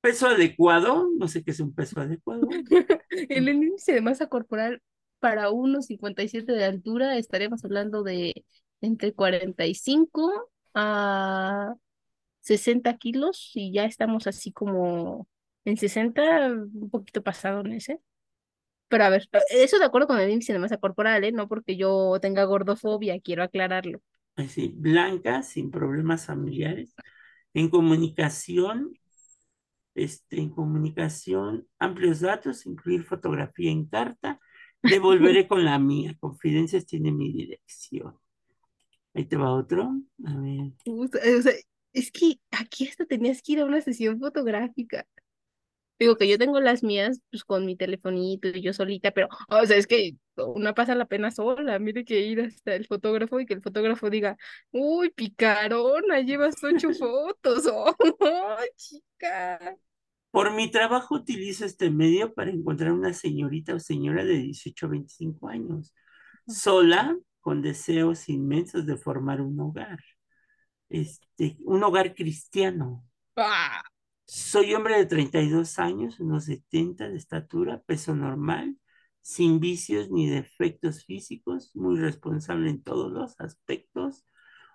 Peso adecuado, no sé qué es un peso adecuado. En *laughs* el índice de masa corporal para 1,57 de altura estaríamos hablando de entre 45 a 60 kilos y ya estamos así como en 60, un poquito pasado en ese. Pero a ver, eso de acuerdo con el índice de masa corporal, ¿eh? No porque yo tenga gordofobia, quiero aclararlo. Así, blanca, sin problemas familiares. En comunicación, este, en comunicación, amplios datos, incluir fotografía en carta. Devolveré *laughs* con la mía. Confidencias tiene mi dirección. Ahí te va otro. A ver. O sea, o sea, es que aquí hasta tenías que ir a una sesión fotográfica. Digo que yo tengo las mías pues con mi telefonito y yo solita, pero o sea, es que una pasa la pena sola, mire que ir hasta el fotógrafo y que el fotógrafo diga, uy, picarona, llevas ocho *laughs* fotos, *laughs* oh, chica. Por mi trabajo utilizo este medio para encontrar una señorita o señora de 18 o 25 años, sola, con deseos inmensos de formar un hogar. Este, un hogar cristiano. Ah, Soy hombre de 32 años, unos 70 de estatura, peso normal, sin vicios ni defectos físicos, muy responsable en todos los aspectos.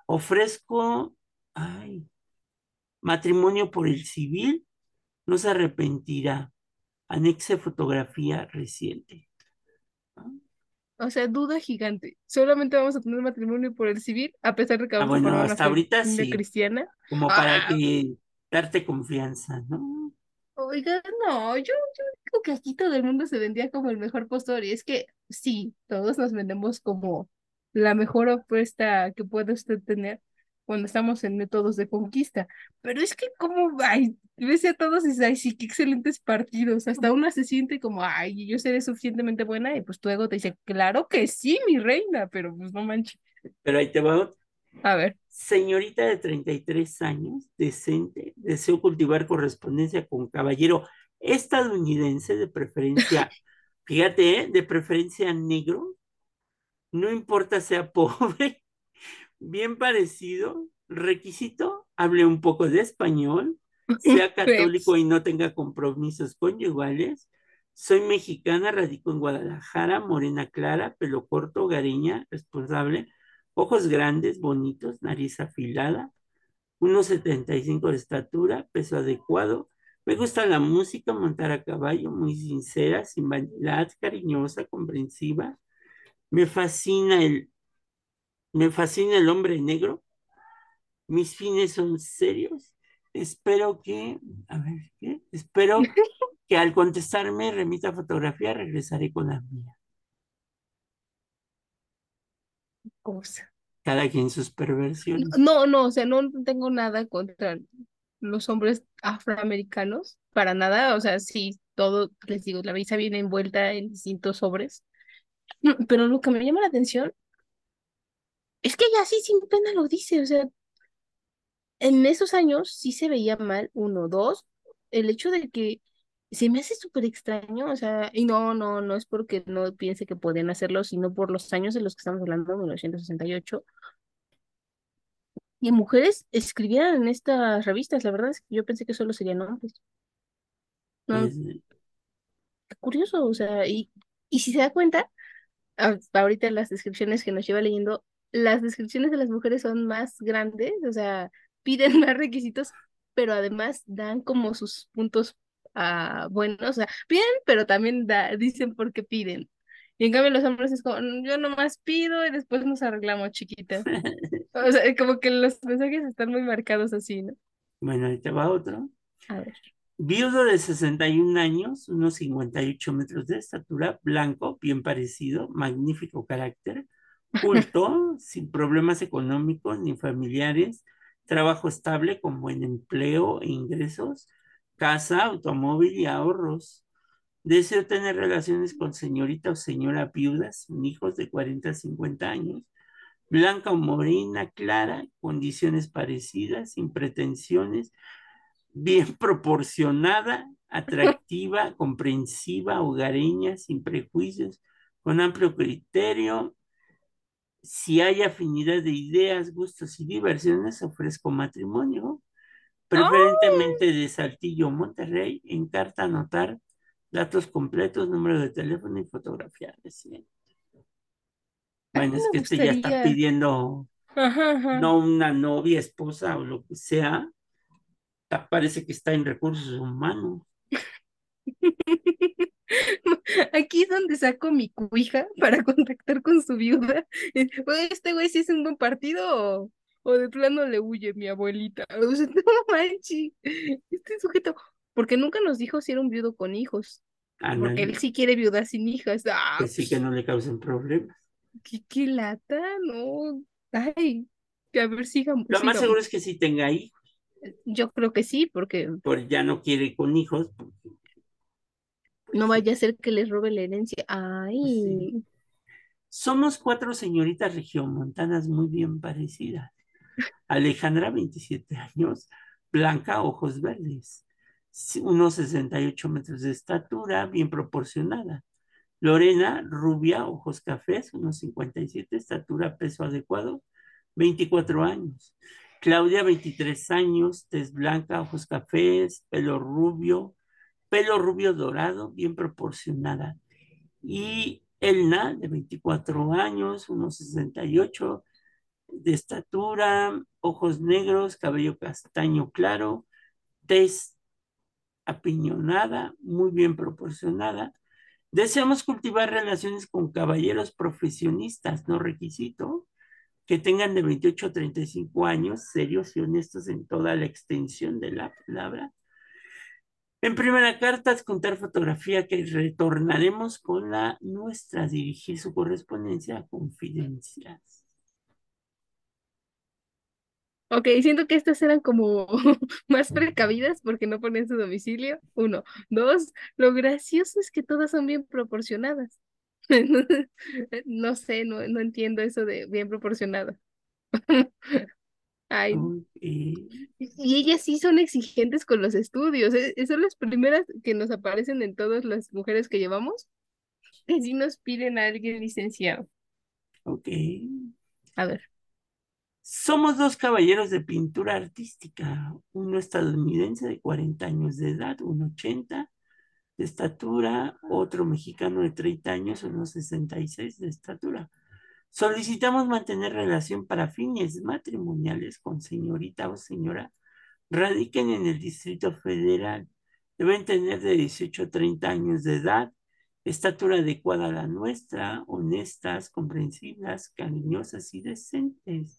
Ofrezco, ay, matrimonio por el civil, no se arrepentirá. Anexe fotografía reciente. o sea, duda gigante. Solamente vamos a tener matrimonio por el civil, a pesar de que Ah, vamos a bueno, una hasta ahorita familia sí, cristiana. como para Ah, que darte confianza, ¿no? oiga, no, yo, yo digo que aquí todo el mundo se vendía como el mejor postor, y es que sí, todos nos vendemos como la mejor opuesta que puede usted tener cuando estamos en métodos de conquista. Pero es que como, ay, ves a todos y dices, ay, sí, qué excelentes partidos. Hasta una se siente como, ay, yo seré suficientemente buena, y pues tu ego te dice, claro que sí, mi reina, pero pues no manches. Pero ahí te va. A ver, Señorita de 33 años, decente, deseo cultivar correspondencia con caballero estadounidense de preferencia, *laughs* fíjate, ¿eh? de preferencia negro, no importa sea *laughs* pobre, bien parecido, requisito, hable un poco de español, *laughs* sea católico y no tenga compromisos conyugales. Soy mexicana, radico en Guadalajara, morena clara, pelo corto, hogareña, responsable, ojos grandes, bonitos, nariz afilada, 1,75 de estatura, peso adecuado. Me gusta la música, montar a caballo, muy sincera, sin vanidad, cariñosa, comprensiva. Me fascina el, me fascina el hombre negro. Mis fines son serios. Espero que, a ver, ¿qué? Espero *laughs* que al contestarme remita fotografía, regresaré con la mía. cosa. Cada quien sus perversiones. No, no, o sea, no tengo nada contra los hombres afroamericanos, para nada, o sea, sí, todo, les digo, la visa viene envuelta en distintos sobres, *clears throat* pero lo que me llama la atención es que ella sí sin pena lo dice, o sea, en esos años sí se veía mal, uno, dos, el hecho de que se me hace súper extraño, o sea, y no, no, no es porque no piense que podían hacerlo, sino por los años de los que estamos hablando, 1968, y mujeres escribieran en estas revistas, la verdad es que yo pensé que solo serían hombres. No, Pues, qué curioso, o sea, y, y si se da cuenta, ahorita las descripciones que nos lleva leyendo, las descripciones de las mujeres son más grandes, o sea, piden *laughs* más requisitos, pero además dan como sus puntos ah, buenos, o sea, piden, pero también da, dicen por qué piden. Y en cambio los hombres es como, "Mm, yo nomás pido y después nos arreglamos, chiquita. *laughs* O sea, como que los mensajes están muy marcados así, ¿no? bueno, ahí te va otro. A ver. Viudo de 61 años, unos 58 metros de estatura, blanco, bien parecido, magnífico carácter, culto, sin problemas económicos ni familiares, trabajo estable con buen empleo e ingresos, casa, automóvil y ahorros. Deseo tener relaciones con señorita o señora viuda sin hijos de 40 a 50 años, blanca o morena, clara, condiciones parecidas, sin pretensiones, bien *laughs* proporcionada, atractiva, *laughs* comprensiva, hogareña, sin prejuicios, con amplio criterio. Si hay afinidad de ideas, gustos y diversiones, ofrezco matrimonio, preferentemente de Saltillo, Monterrey, en carta anotar datos completos, número de teléfono y fotografía mí Bueno, es que este ya está pidiendo Ajá, ajá. no una novia, esposa o lo que sea, parece que está en recursos humanos. *laughs* *laughs* Aquí es donde saco mi cuija para contactar con su viuda. *laughs* Eh, "Oye, Este güey sí es un buen partido o, o de plano le huye mi abuelita. *laughs* O sea, no manches, este sujeto, porque nunca nos dijo si era un viudo con hijos, A porque él sí quiere viudas sin hijas. Ah, pues sí que no le causen problemas. qué, qué lata, no. Ay, a ver, sigamos, Lo más seguro es que sí tenga hijos, Yo creo que sí, porque porque ya no quiere con hijos, no vaya a ser que les robe la herencia. sí. Ay, Somos cuatro señoritas regiomontanas muy bien parecidas. Alejandra, 27 años, blanca, ojos verdes, unos 68 metros de estatura, bien proporcionada. Lorena, rubia, ojos cafés, unos 57, estatura, peso adecuado, 24 años. Claudia, 23 años, tez blanca, ojos cafés, pelo rubio, pelo rubio dorado, bien proporcionada. Y Elna, de 24 años, unos 68 de estatura, ojos negros, cabello castaño claro, tez apiñonada, muy bien proporcionada. Deseamos cultivar relaciones con caballeros profesionistas, no requisito, que tengan de 28 a 35 años, serios y honestos en toda la extensión de la palabra. En primera carta, adjuntar fotografía que retornaremos con la nuestra, dirigir su correspondencia a confidencias. Ok, siento que estas eran como *laughs* más precavidas porque no ponen su domicilio. Uno. Dos, lo gracioso es que todas son bien proporcionadas. *laughs* No sé, no, no entiendo eso de bien proporcionada. *laughs* Ay, y y ellas sí son exigentes con los estudios. e- e- Son las primeras que nos aparecen en todas las mujeres que llevamos, *laughs* que sí nos piden a alguien licenciado. Ok. A ver. Somos dos caballeros de pintura artística, uno estadounidense de 40 años de edad, 1,80 de estatura, otro mexicano de 30 años, unos 66 de estatura. Solicitamos mantener relación para fines matrimoniales con señorita o señora. Radiquen en el Distrito Federal. Deben tener de 18 a 30 años de edad, estatura adecuada a la nuestra, honestas, comprensivas, cariñosas y decentes.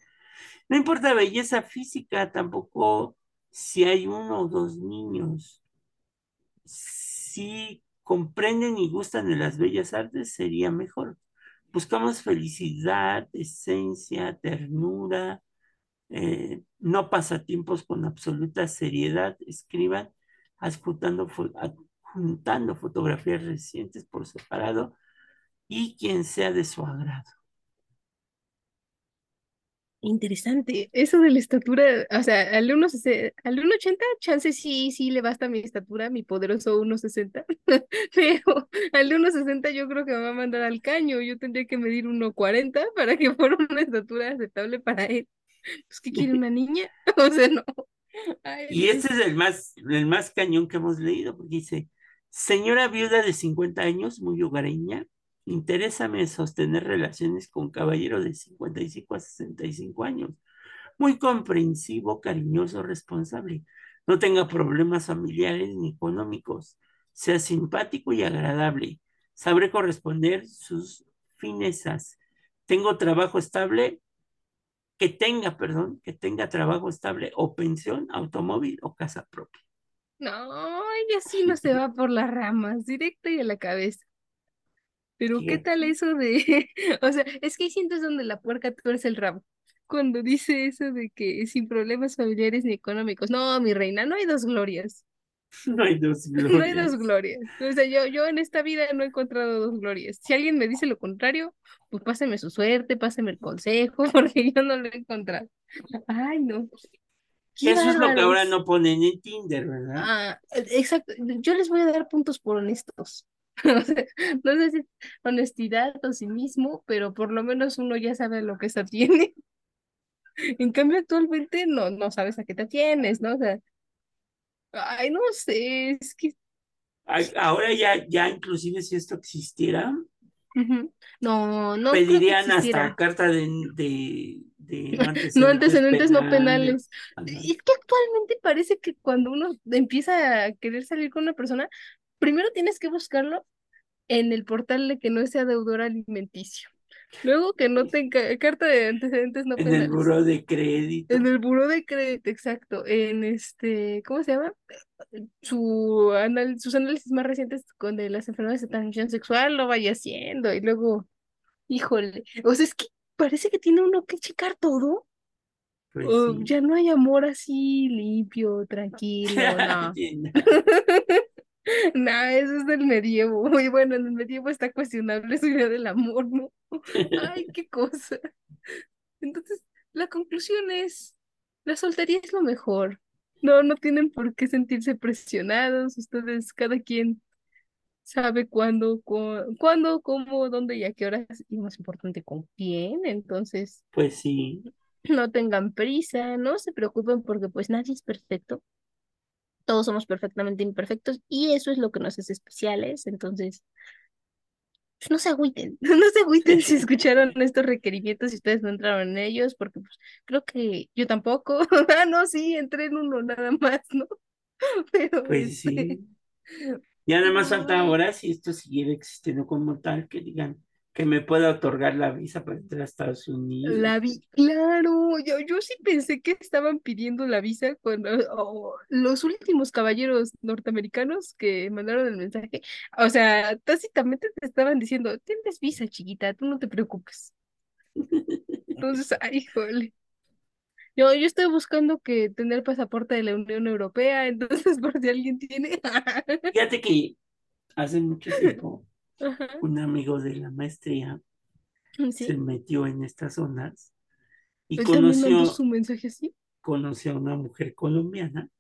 No importa belleza física, tampoco si hay uno o dos niños. Si comprenden y gustan de las bellas artes, sería mejor. Buscamos felicidad, esencia, ternura, eh, no pasatiempos con absoluta seriedad. Escriban adjuntando, adjuntando fotografías recientes por separado y quien sea de su agrado. Interesante. Eso de la estatura, o sea, al 1.60 al 1.80, chance sí, sí le basta mi estatura, mi poderoso 1.60, *laughs* pero al 1.60 yo creo que me va a mandar al caño. Yo tendría que medir 1.40 para que *laughs* fuera una estatura aceptable para él. Pues, ¿qué quiere *laughs* una niña? O sea, no. Ay, Y este es el más, el más cañón que hemos leído, porque dice, señora viuda de 50 años, muy hogareña, interésame sostener relaciones con caballero de 55 a 65 años, muy comprensivo, cariñoso, responsable, no tenga problemas familiares ni económicos, sea simpático y agradable, sabré corresponder sus finezas, tengo trabajo estable, que tenga, perdón, que tenga trabajo estable o pensión, automóvil o casa propia. No, ella sí no se va por las ramas, directo y a la cabeza. Pero ¿qué tal eso de, *laughs* o sea, es que ahí sientes donde la puerca tuerce el rabo. Cuando dice eso de que sin problemas familiares ni económicos. No, mi reina, no hay dos glorias. *laughs* No hay dos *laughs* No hay dos glorias. glorias. O sea, yo, yo en esta vida no he encontrado dos glorias. Si alguien me dice lo contrario, pues páseme su suerte, páseme el consejo, porque yo no lo he encontrado. Ay, no. Qué Eso es lo que ahora no ponen en Tinder, ¿verdad? Ah, exacto. Yo les voy a dar puntos por honestos. *laughs* No sé si honestidad o cinismo, pero por lo menos uno ya sabe lo que se atiene. *laughs* En cambio, actualmente no, no sabes a qué te atienes, ¿no? O sea, ay, no sé, es que Ay, Ahora ya, ya inclusive si esto existiera. No, no pedirían hasta carta de, de, de no *laughs* No antecedentes antecedentes no penales. penales. Es que actualmente parece que cuando uno empieza a querer salir con una persona, primero tienes que buscarlo en el portal de que no sea deudor alimenticio. Luego que no tenga carta de antecedentes no En el penales. buró de En crédito. el buró de crédito, exacto. En este, ¿cómo se llama? Su anal- sus análisis más recientes con de las enfermedades de transmisión sexual lo vaya haciendo. Y luego, híjole, o sea, es que parece que tiene uno que checar todo. Pues sí. ya no hay amor así limpio, tranquilo, *laughs* no. *laughs* *laughs* No, eso es del medievo. *laughs* Muy bueno, en el medievo está cuestionable su idea del amor, ¿no? *laughs* Ay, qué cosa. Entonces, la conclusión es, la soltería es lo mejor. No, no tienen por qué sentirse presionados. Ustedes, cada quien sabe cuándo, cu- cuándo, cómo, dónde y a qué horas, y más importante, con quién. Entonces, Pues sí. no tengan prisa, no se preocupen porque pues nadie es perfecto. Todos somos perfectamente imperfectos y eso es lo que nos hace especiales. Entonces, pues, no se agüiten, *laughs* no se agüiten si *laughs* escucharon estos requerimientos y ustedes no entraron en ellos, porque pues, creo que yo tampoco. *laughs* ah, no, sí, entré en uno nada más, ¿no? Pero Pues este, sí. Ya nada más falta ahora, si esto siguiera existiendo como tal, que digan que me pueda otorgar la visa para entrar a Estados Unidos. La vi, claro, yo, yo sí pensé que estaban pidiendo la visa cuando los últimos caballeros norteamericanos que mandaron el mensaje, o sea, tácitamente te estaban diciendo, tienes visa, chiquita, tú no te preocupes. Entonces, *laughs* ay, híjole. Yo, yo estoy buscando que tener pasaporte de la Unión Europea, entonces *laughs* por si alguien tiene. Fíjate que hace mucho tiempo Ajá, un amigo de la maestría se metió en estas zonas y conoció, su mensaje así. conoció a una mujer colombiana,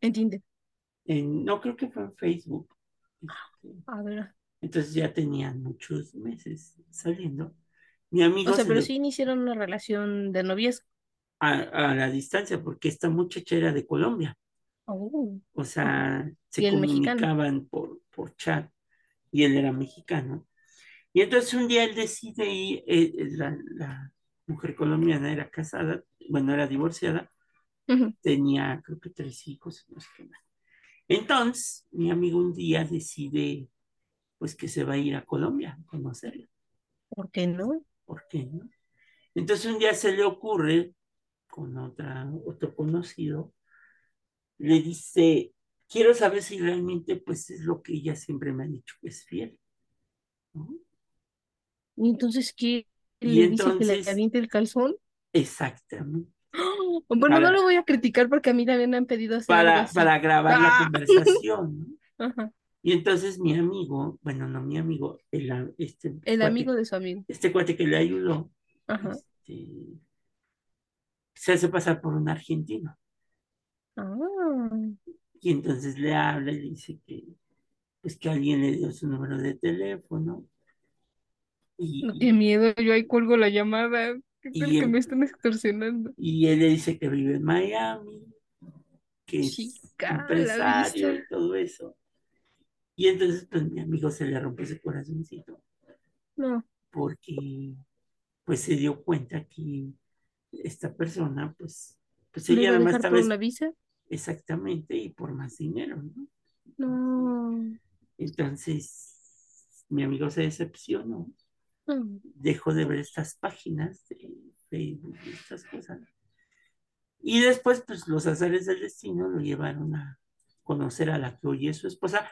Entiende. en, no creo que fue en Facebook. Este, A ver. entonces ya tenían muchos meses saliendo. Mi O amigo sea, se pero le sí iniciaron una relación de noviazgo. a, a la distancia porque esta muchacha era de Colombia. Oh, O sea, se el mexicano. comunicaban por, por chat y él era mexicano. Y entonces un día él decide ir, eh, eh, la, la mujer colombiana era casada, bueno, era divorciada, tenía creo que tres hijos, no sé qué más. Entonces, mi amigo un día decide, pues que se va a ir a Colombia a conocerla. ¿Por qué no? ¿Por qué no? Entonces un día se le ocurre, con otra, otro conocido, le dice, quiero saber si realmente pues es lo que ella siempre me ha dicho que es fiel, ¿no? Y entonces, ¿qué Y le dice que le entonces, aviente el calzón? exactamente, ¡Ah! Bueno, no lo voy a criticar porque a mí también me han pedido hacer para, para grabar la ¡Ah! conversación, ¿no? *laughs* Ajá. Y entonces mi amigo, bueno, no mi amigo, el, este El amigo de su amigo. este cuate que le ayudó, Ajá. este, se hace pasar por un argentino. Ah, Y entonces le habla y le dice que, pues que alguien le dio su número de teléfono no, qué y, miedo, yo ahí cuelgo la llamada. ¿Qué tal y, que y, me están extorsionando? y él le dice que vive en Miami, que es Chica, la empresario y todo eso. Y entonces, pues mi amigo se le rompe ese corazoncito No, porque pues se dio cuenta que esta persona, pues, pues ella iba a nada más dejar estaba es- una visa. Exactamente y por más dinero, ¿no? Entonces, No, entonces, mi amigo se decepcionó, no. dejó de ver estas páginas de Facebook y estas cosas. Y después, pues los azares del destino lo llevaron a conocer a la que hoy es su esposa.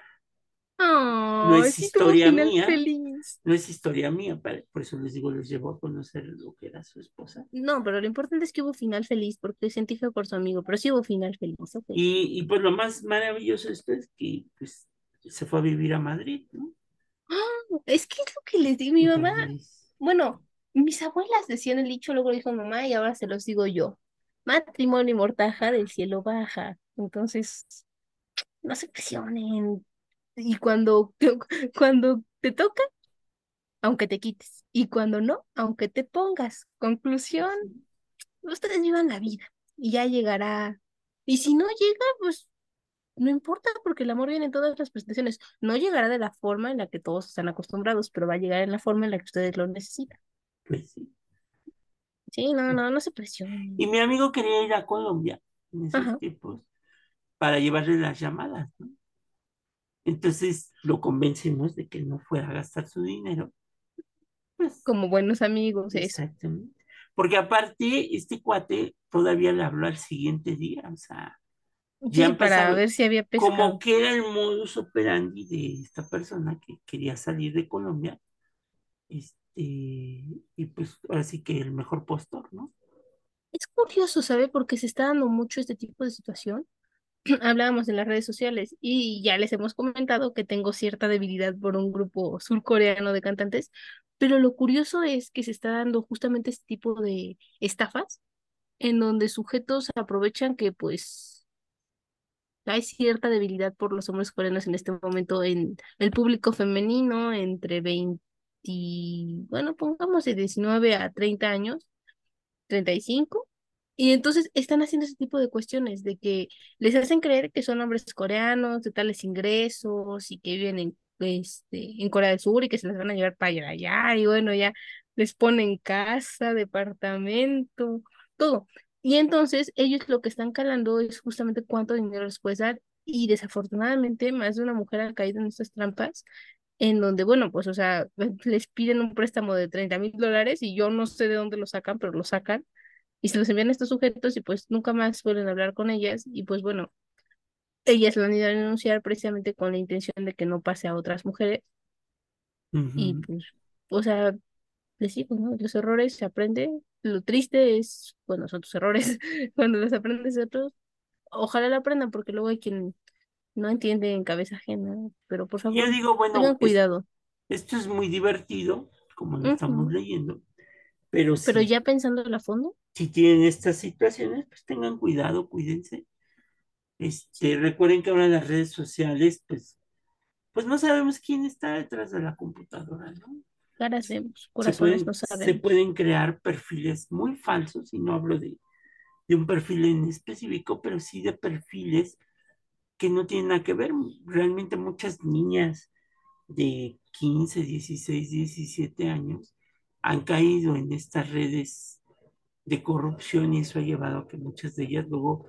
No es sí historia mía, feliz. no es historia mía, por eso les digo, los llevó a conocer lo que era su esposa. No, pero lo importante es que hubo final feliz porque sentí feo por su amigo, pero sí hubo final feliz, ok. Y, y pues lo más maravilloso de esto es que pues, se fue a vivir a Madrid, ¿no? ¡Ah! Es que es lo que les digo mi mamá. Bueno, mis abuelas decían el dicho, luego lo dijo mamá y ahora se los digo yo. Matrimonio y mortaja del cielo baja. Entonces, no se presionen. Y cuando, *laughs* cuando te toca, aunque te quites. Y cuando no, aunque te pongas. Conclusión, ustedes vivan la vida y ya llegará. Y si no llega, pues no importa porque el amor viene en todas las presentaciones. No llegará de la forma en la que todos están acostumbrados, pero va a llegar en la forma en la que ustedes lo necesitan. pues sí. Sí, no, no, no se Y presionen. mi amigo quería ir a Colombia en esos Ajá. tiempos para llevarle las llamadas, ¿no? Entonces lo convencimos de que no fuera a gastar su dinero. Pues Como buenos amigos, eso. exactamente. Porque aparte, este cuate todavía le habló al siguiente día, o sea, ya para ver si había como pescado. que era el modus operandi de esta persona que quería salir de Colombia, este, y pues ahora sí que el mejor postor, ¿no? Es curioso, ¿sabe? Porque se está dando mucho este tipo de situación. *clears throat* Hablábamos en las redes sociales y ya les hemos comentado que tengo cierta debilidad por un grupo surcoreano de cantantes, pero lo curioso es que se está dando justamente este tipo de estafas en donde sujetos aprovechan que pues hay cierta debilidad por los hombres coreanos en este momento en el público femenino entre 20, bueno, pongamos de 19 a 30 años, 35 Y entonces están haciendo ese tipo de cuestiones, de que les hacen creer que son hombres coreanos, de tales ingresos y que viven en, este, en Corea del Sur y que se les van a llevar para allá y bueno, ya les ponen casa, departamento, todo. Y entonces ellos lo que están calando es justamente cuánto dinero les puedes dar y desafortunadamente más de una mujer ha caído en estas trampas en donde, bueno, pues, o sea, les piden un préstamo de 30 mil dólares y yo no sé de dónde lo sacan, pero lo sacan y se los envían a estos sujetos y pues nunca más vuelven a hablar con ellas y pues bueno, ellas lo han ido a denunciar precisamente con la intención de que no pase a otras mujeres y pues, o sea, les digo, ¿no? Los errores se aprenden, lo triste es, bueno, son tus errores, *laughs* cuando los aprendes de otros, ojalá lo aprendan porque luego hay quien no entiende en cabeza ajena, pero por yo favor, digo, bueno, tengan es- cuidado. esto es muy divertido, como lo estamos leyendo, pero Pero si, ya pensando a fondo, si tienen estas situaciones, pues tengan cuidado, cuídense. Este, recuerden que ahora las redes sociales, pues, pues no sabemos quién está detrás de la computadora, ¿no? caras vemos, Se corazones no pueden, se sabemos. pueden crear perfiles muy falsos, y no hablo de, de un perfil en específico, pero sí de perfiles que no tienen nada que ver. Realmente muchas niñas de 15 16 17 años han caído en estas redes de corrupción y eso ha llevado a que muchas de ellas luego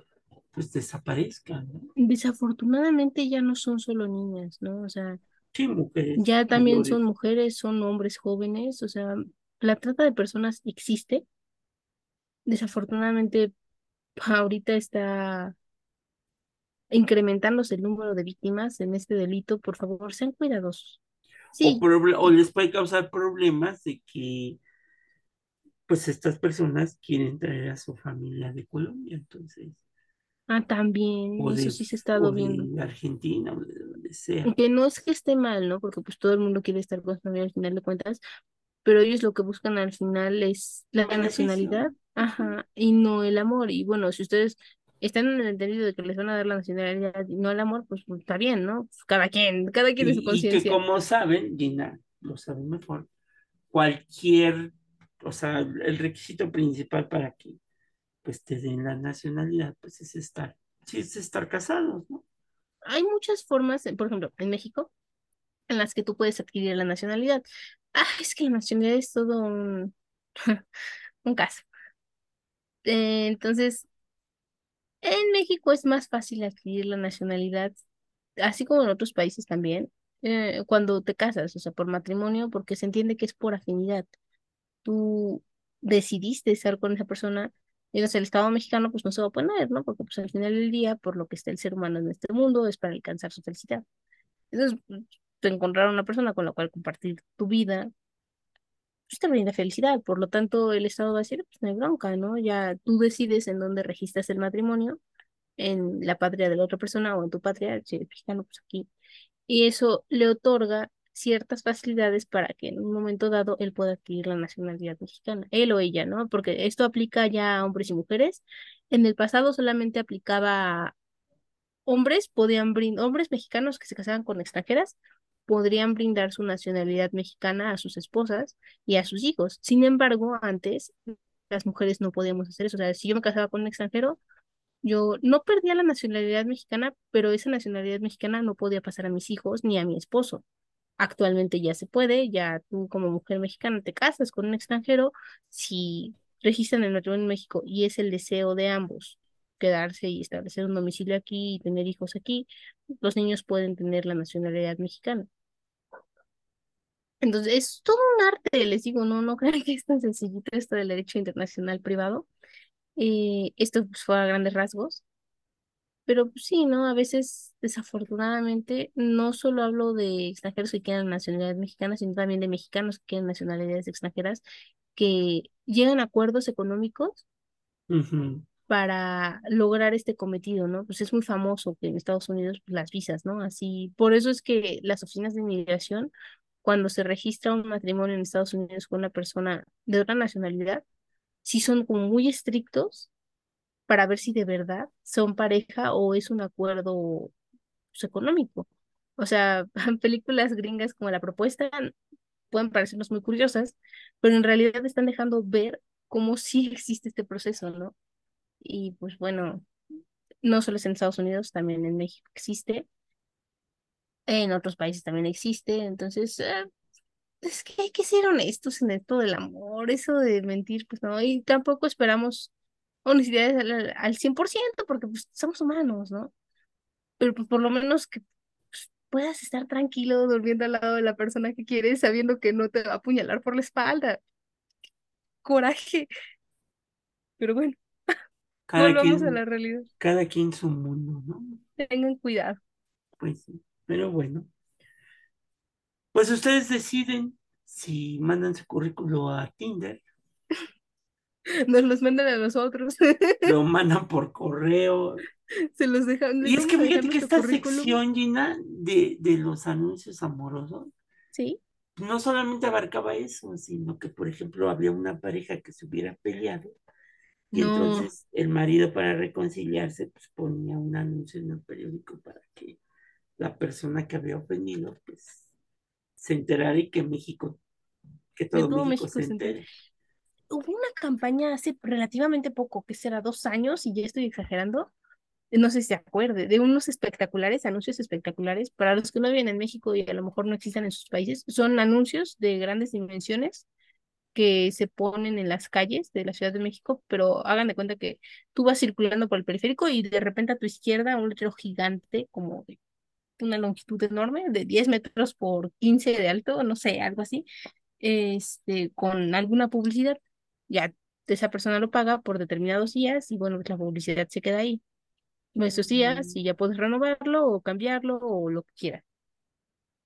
pues desaparezcan, ¿no? Desafortunadamente ya no son solo niñas, ¿no? O sea, Sí, mujeres ya también son mujeres, son hombres jóvenes, o sea, la trata de personas existe. Desafortunadamente, ahorita está incrementándose el número de víctimas en este delito. Por favor, sean cuidadosos. O, Sí, les puede causar problemas de que pues estas personas quieren traer a su familia de Colombia, entonces, ah, también, o eso de, sí se estado viendo. de Argentina, o de donde sea. Que no es que esté mal, ¿no? Porque pues todo el mundo quiere estar con su familia al final de cuentas, pero ellos lo que buscan al final es la nacionalidad, ajá, y no el amor. Y bueno, si ustedes están en el entendido de que les van a dar la nacionalidad y no el amor, pues, pues, está bien, ¿no? Pues, cada quien, cada quien en su Y, y que conciencia. como saben, Gina lo sabe mejor, cualquier, o sea, el requisito principal para que pues te den la nacionalidad, pues es estar, sí, es estar casados, ¿no? Hay muchas formas, por ejemplo, en México, en las que tú puedes adquirir la nacionalidad. Ah, es que la nacionalidad es todo un, *laughs* un caso. Eh, entonces, en México es más fácil adquirir la nacionalidad, así como en otros países también, eh, cuando te casas, o sea, por matrimonio, porque se entiende que es por afinidad. Tú decidiste estar con esa persona, sé, el Estado mexicano pues no se va a oponer, ¿no? Porque pues al final del día, por lo que está el ser humano en este mundo, es para alcanzar su felicidad. Entonces, pues, te encontrar una persona con la cual compartir tu vida, pues te brinda felicidad. Por lo tanto, el Estado va a decir, pues no hay bronca, ¿no? Ya tú decides en dónde registras el matrimonio, en la patria de la otra persona o en tu patria, si eres mexicano, pues aquí. Y eso le otorga ciertas facilidades para que en un momento dado él pueda adquirir la nacionalidad mexicana, él o ella, ¿no? Porque esto aplica ya a hombres y mujeres. En el pasado solamente aplicaba a hombres, podían brindar, hombres mexicanos que se casaban con extranjeras, podrían brindar su nacionalidad mexicana a sus esposas y a sus hijos. Sin embargo, antes las mujeres no podíamos hacer eso. O sea, si yo me casaba con un extranjero, yo no perdía la nacionalidad mexicana, pero esa nacionalidad mexicana no podía pasar a mis hijos ni a mi esposo. Actualmente ya se puede, ya tú como mujer mexicana te casas con un extranjero, si registran el matrimonio en México y es el deseo de ambos quedarse y establecer un domicilio aquí y tener hijos aquí, los niños pueden tener la nacionalidad mexicana. Entonces, es todo un arte, les digo, no, no *laughs* crean que es tan sencillito esto del derecho internacional privado. Eh, esto pues, fue a grandes rasgos. Pero pues, sí, ¿no? A veces, desafortunadamente, no solo hablo de extranjeros que quieren nacionalidad mexicana, sino también de mexicanos que quieren nacionalidades extranjeras, que llegan a acuerdos económicos Ujú, para lograr este cometido, ¿no? Pues es muy famoso que en Estados Unidos pues, las visas, ¿no? Así, por eso es que las oficinas de inmigración, cuando se registra un matrimonio en Estados Unidos con una persona de otra nacionalidad, sí son muy estrictos para ver si de verdad son pareja o es un acuerdo pues, económico. O sea, *laughs* películas gringas como La Propuesta pueden parecernos muy curiosas, pero en realidad están dejando ver cómo sí existe este proceso, ¿no? Y pues bueno, no solo es en Estados Unidos, también en México existe. En otros países también existe. Entonces, eh, es que hay que ser honestos en esto del amor, eso de mentir, pues no. Y tampoco esperamos honestidad al, al 100% porque pues somos humanos, ¿no? Pero pues por lo menos que pues, puedas estar tranquilo durmiendo al lado de la persona que quieres sabiendo que no te va a apuñalar por la espalda. Coraje. Pero bueno, Cada a quien, la realidad. cada quien su mundo, ¿no? Tengan cuidado. Pues sí, pero bueno. Pues ustedes deciden si mandan su currículo a Tinder, *laughs* Nos los mandan a nosotros. *laughs* lo mandan por correo. Se los dejan. Y es que fíjate que esta currículum. sección, Gina, de, de los anuncios amorosos, Sí. no solamente abarcaba eso, sino que, por ejemplo, había una pareja que se hubiera peleado y No. entonces el marido para reconciliarse pues ponía un anuncio en el periódico para que la persona que había ofendido pues se enterara y que México, que todo todo México México se entere. Hubo una campaña hace relativamente poco, que será dos años, y ya estoy exagerando, no sé si se acuerde, de unos espectaculares, anuncios espectaculares, para los que no viven en México y a lo mejor no existen en sus países, son anuncios de grandes dimensiones que se ponen en las calles de la Ciudad de México, pero hagan de cuenta que tú vas circulando por el periférico y de repente a tu izquierda un letrero gigante, como de una longitud enorme, de 10 metros por 15 de alto, no sé, algo así, este, con alguna publicidad. Ya esa persona lo paga por determinados días y bueno, la publicidad se queda ahí. Esos días Mm, y ya puedes renovarlo o cambiarlo o lo que quieras.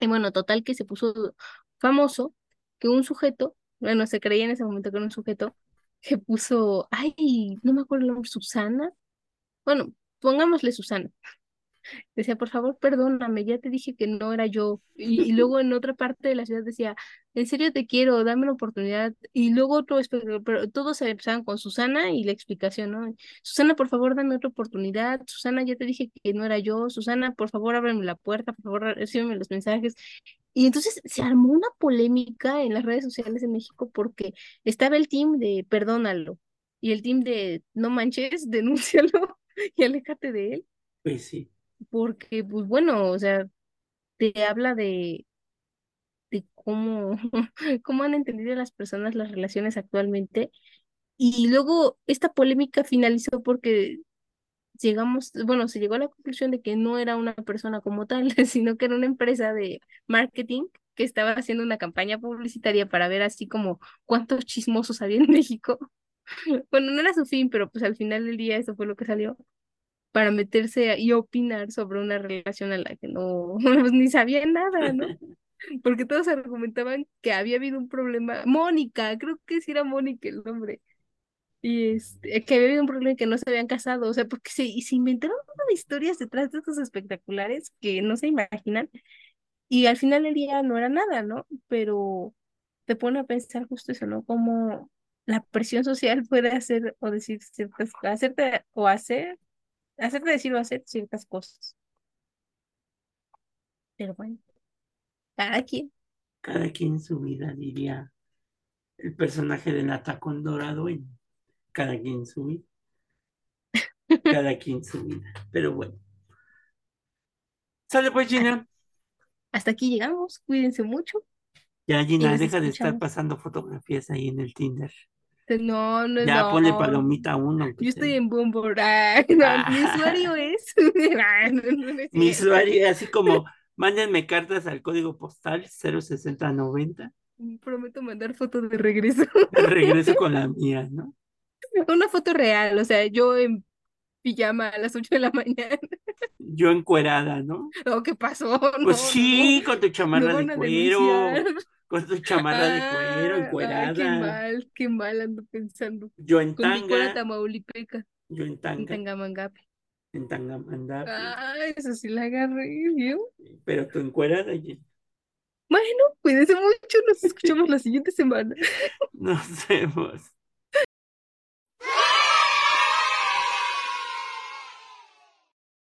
Y bueno, total que se puso famoso que un sujeto, bueno, se creía en ese momento que era un sujeto, que puso, ay, no me acuerdo el nombre, Susana. Bueno, pongámosle Susana. Decía, por favor, perdóname, ya te dije que no era yo. Y, luego en otra parte de la ciudad decía, en serio te quiero, dame la oportunidad. Y luego otro, pero todos empezaban con Susana y la explicación, ¿no? Susana, por favor, dame otra oportunidad. Susana, ya te dije que no era yo. Susana, por favor, ábreme la puerta, por favor, recíbeme los mensajes. Y entonces se armó una polémica en las redes sociales de México porque estaba el team de perdónalo y el team de no manches, *laughs* denúncialo y aléjate de él Pues sí, porque, pues bueno, o sea, te habla de, de cómo, *laughs* cómo han entendido las personas las relaciones actualmente. Y luego esta polémica finalizó porque llegamos, bueno, se llegó a la conclusión de que no era una persona como tal, *laughs* sino que era una empresa de marketing que estaba haciendo una campaña publicitaria para ver así como cuántos chismosos había en *laughs* México. Bueno, no era su fin, pero pues al final del día eso fue lo que salió para meterse y opinar sobre una relación a la que no, *laughs* pues, ni sabía nada, ¿no? *laughs* Porque todos argumentaban que había habido un problema. Mónica, creo que sí era Mónica el nombre. Y este, que había habido un problema y que no se habían casado. O sea, porque se, y se inventaron una de historias detrás de estos espectaculares que no se imaginan. Y al final del día no era nada, ¿no? Pero te pone a pensar justo eso, ¿no? Cómo la presión social puede hacer o decir ciertas, hacerte o hacer hacerte decir o hacer ciertas cosas. Pero bueno, cada quien. cada quien su vida, diría el personaje del Atacón Dorado en cada quien su vida, *laughs* cada quien su vida. Pero bueno, sale pues Gina. Hasta aquí llegamos. Cuídense mucho Ya, Gina, deja de estar pasando fotografías ahí en el Tinder. *laughs* No, no, Ya ponle no. palomita a uno, Yo sea. estoy en Bumble. *laughs* No, mi Ah, usuario es. *laughs* No, es mi usuario, así como mándenme cartas al código postal 06090, Prometo mandar foto de regreso. regreso con la mía, ¿no? Una foto real, o sea, yo en pijama a las 8 de la mañana. Yo encuerada, ¿no? Oh, ¿qué pasó? Pues sí, con tu chamarra de cuero, denunciar. Con tu chamarra de cuero, Ah, ay, qué encuerada. mal, qué mal ando pensando. Yo en Con mi cuera tanga, tamaulipeca, yo en en tanga, Tangamangape. en tangamandapi, Ay, eso sí la agarré, ¿vio? pero tu encuerada, Gina. Bueno, cuídense mucho, nos *laughs* escuchamos la siguiente semana. Nos vemos.